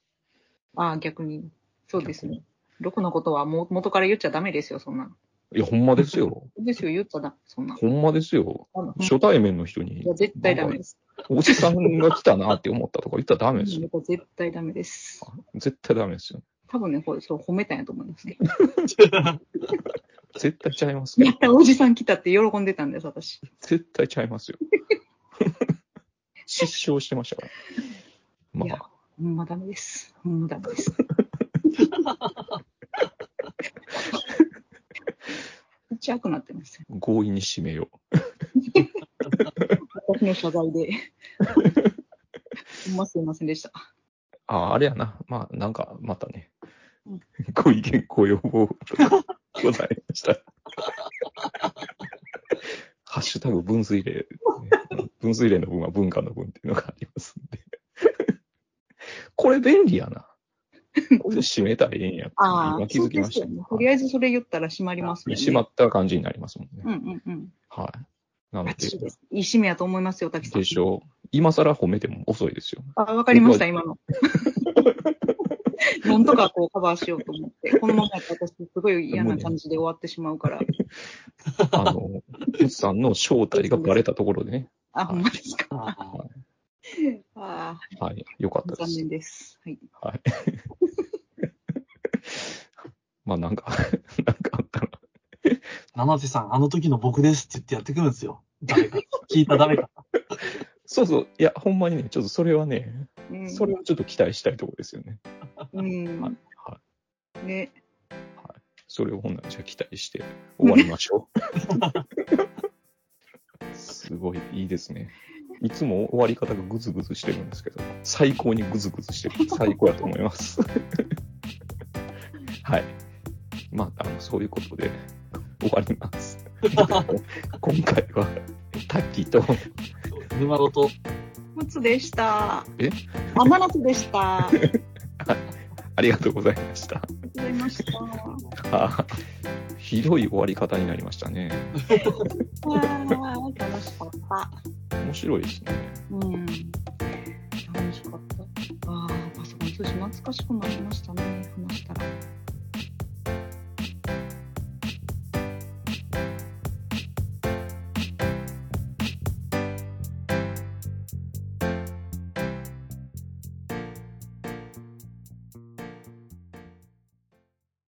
Speaker 3: ああ、逆に。そうですね。ろくなことはもう元から言っちゃダメですよ、そんなの。
Speaker 1: いや、ほんまですよ。
Speaker 3: ですよ、言っちゃダメ、そんなの。
Speaker 1: ほんまですよ。初対面の人に
Speaker 3: いや、、絶対ダメです。
Speaker 1: おじさんが来たなって思ったとか言ったらダメですよ。
Speaker 3: 絶対ダメです。
Speaker 1: 絶対ダメですよ。
Speaker 3: 多分ね、これ、そう褒めたんやと思いますね。
Speaker 1: 絶対ちゃいますよ
Speaker 3: やっ。た、おじさん来たって喜んでたんです、私。
Speaker 1: 絶対ちゃいますよ。失笑してましたから。ま
Speaker 3: いや
Speaker 1: あ、
Speaker 3: ほんまダメです。ほんまダメです。ちゃくなってますよ。
Speaker 1: 強引に締めよ
Speaker 3: 私の謝罪で。ほんますいませんでした。
Speaker 1: あ、あれやな。まあ、なんか、またね
Speaker 3: うん、
Speaker 1: ご意見、ご要望と かございましたら。ハッシュタグ分水嶺、ね分水嶺の分は文化の分っていうのがありますんで。これ便利やな。これで締めたらええんやって
Speaker 3: ああ、
Speaker 1: 今気づきました
Speaker 3: そうですよね。とりあえずそれ言ったら閉まりますよね。
Speaker 1: 締まった感じになりますもんね。
Speaker 3: うんうんうん。
Speaker 1: はい。なので。
Speaker 3: いい締めやと思いますよ、滝さん。
Speaker 1: でしょう。今更褒めても遅いですよ。
Speaker 3: あ、わかりました、今の。なんとかこうカバーしようと思って。このままやったら私、すごい嫌な感じで終わってしまうから。
Speaker 1: あの、ムツさんの正体がバレたところでね。
Speaker 3: あ、ほんまですか？
Speaker 2: あ
Speaker 3: あ
Speaker 1: はい。よかったです。
Speaker 3: 念です。はい。
Speaker 1: はい。まあなんか、なんかあったら。
Speaker 2: 七瀬さん、あの時の僕ですって言ってやってくるんですよ。誰か。聞いた誰か。
Speaker 1: そうそう。いや、ほんまにね、ちょっとそれはね、
Speaker 3: うん、
Speaker 1: それをちょっと期待したいところですよね。
Speaker 3: うん。
Speaker 1: はい。
Speaker 3: ね。
Speaker 1: それをほんならじゃあ期待して終わりましょう。すごいいいですね。いつも終わり方がグズグズしてるんですけど、最高にグズグズしてる。最高やと思います。はい。まあ、あのそういうことで終わります。今回は、タッキーと、
Speaker 2: 沼ロと、
Speaker 3: ムツでした。
Speaker 1: え？
Speaker 3: あ、マナツでした。あ り
Speaker 1: ありがとうございました。
Speaker 3: がとうございました。
Speaker 1: あーひどい終わり方になりましたね。
Speaker 3: わー楽しかった。
Speaker 1: 面白いですね。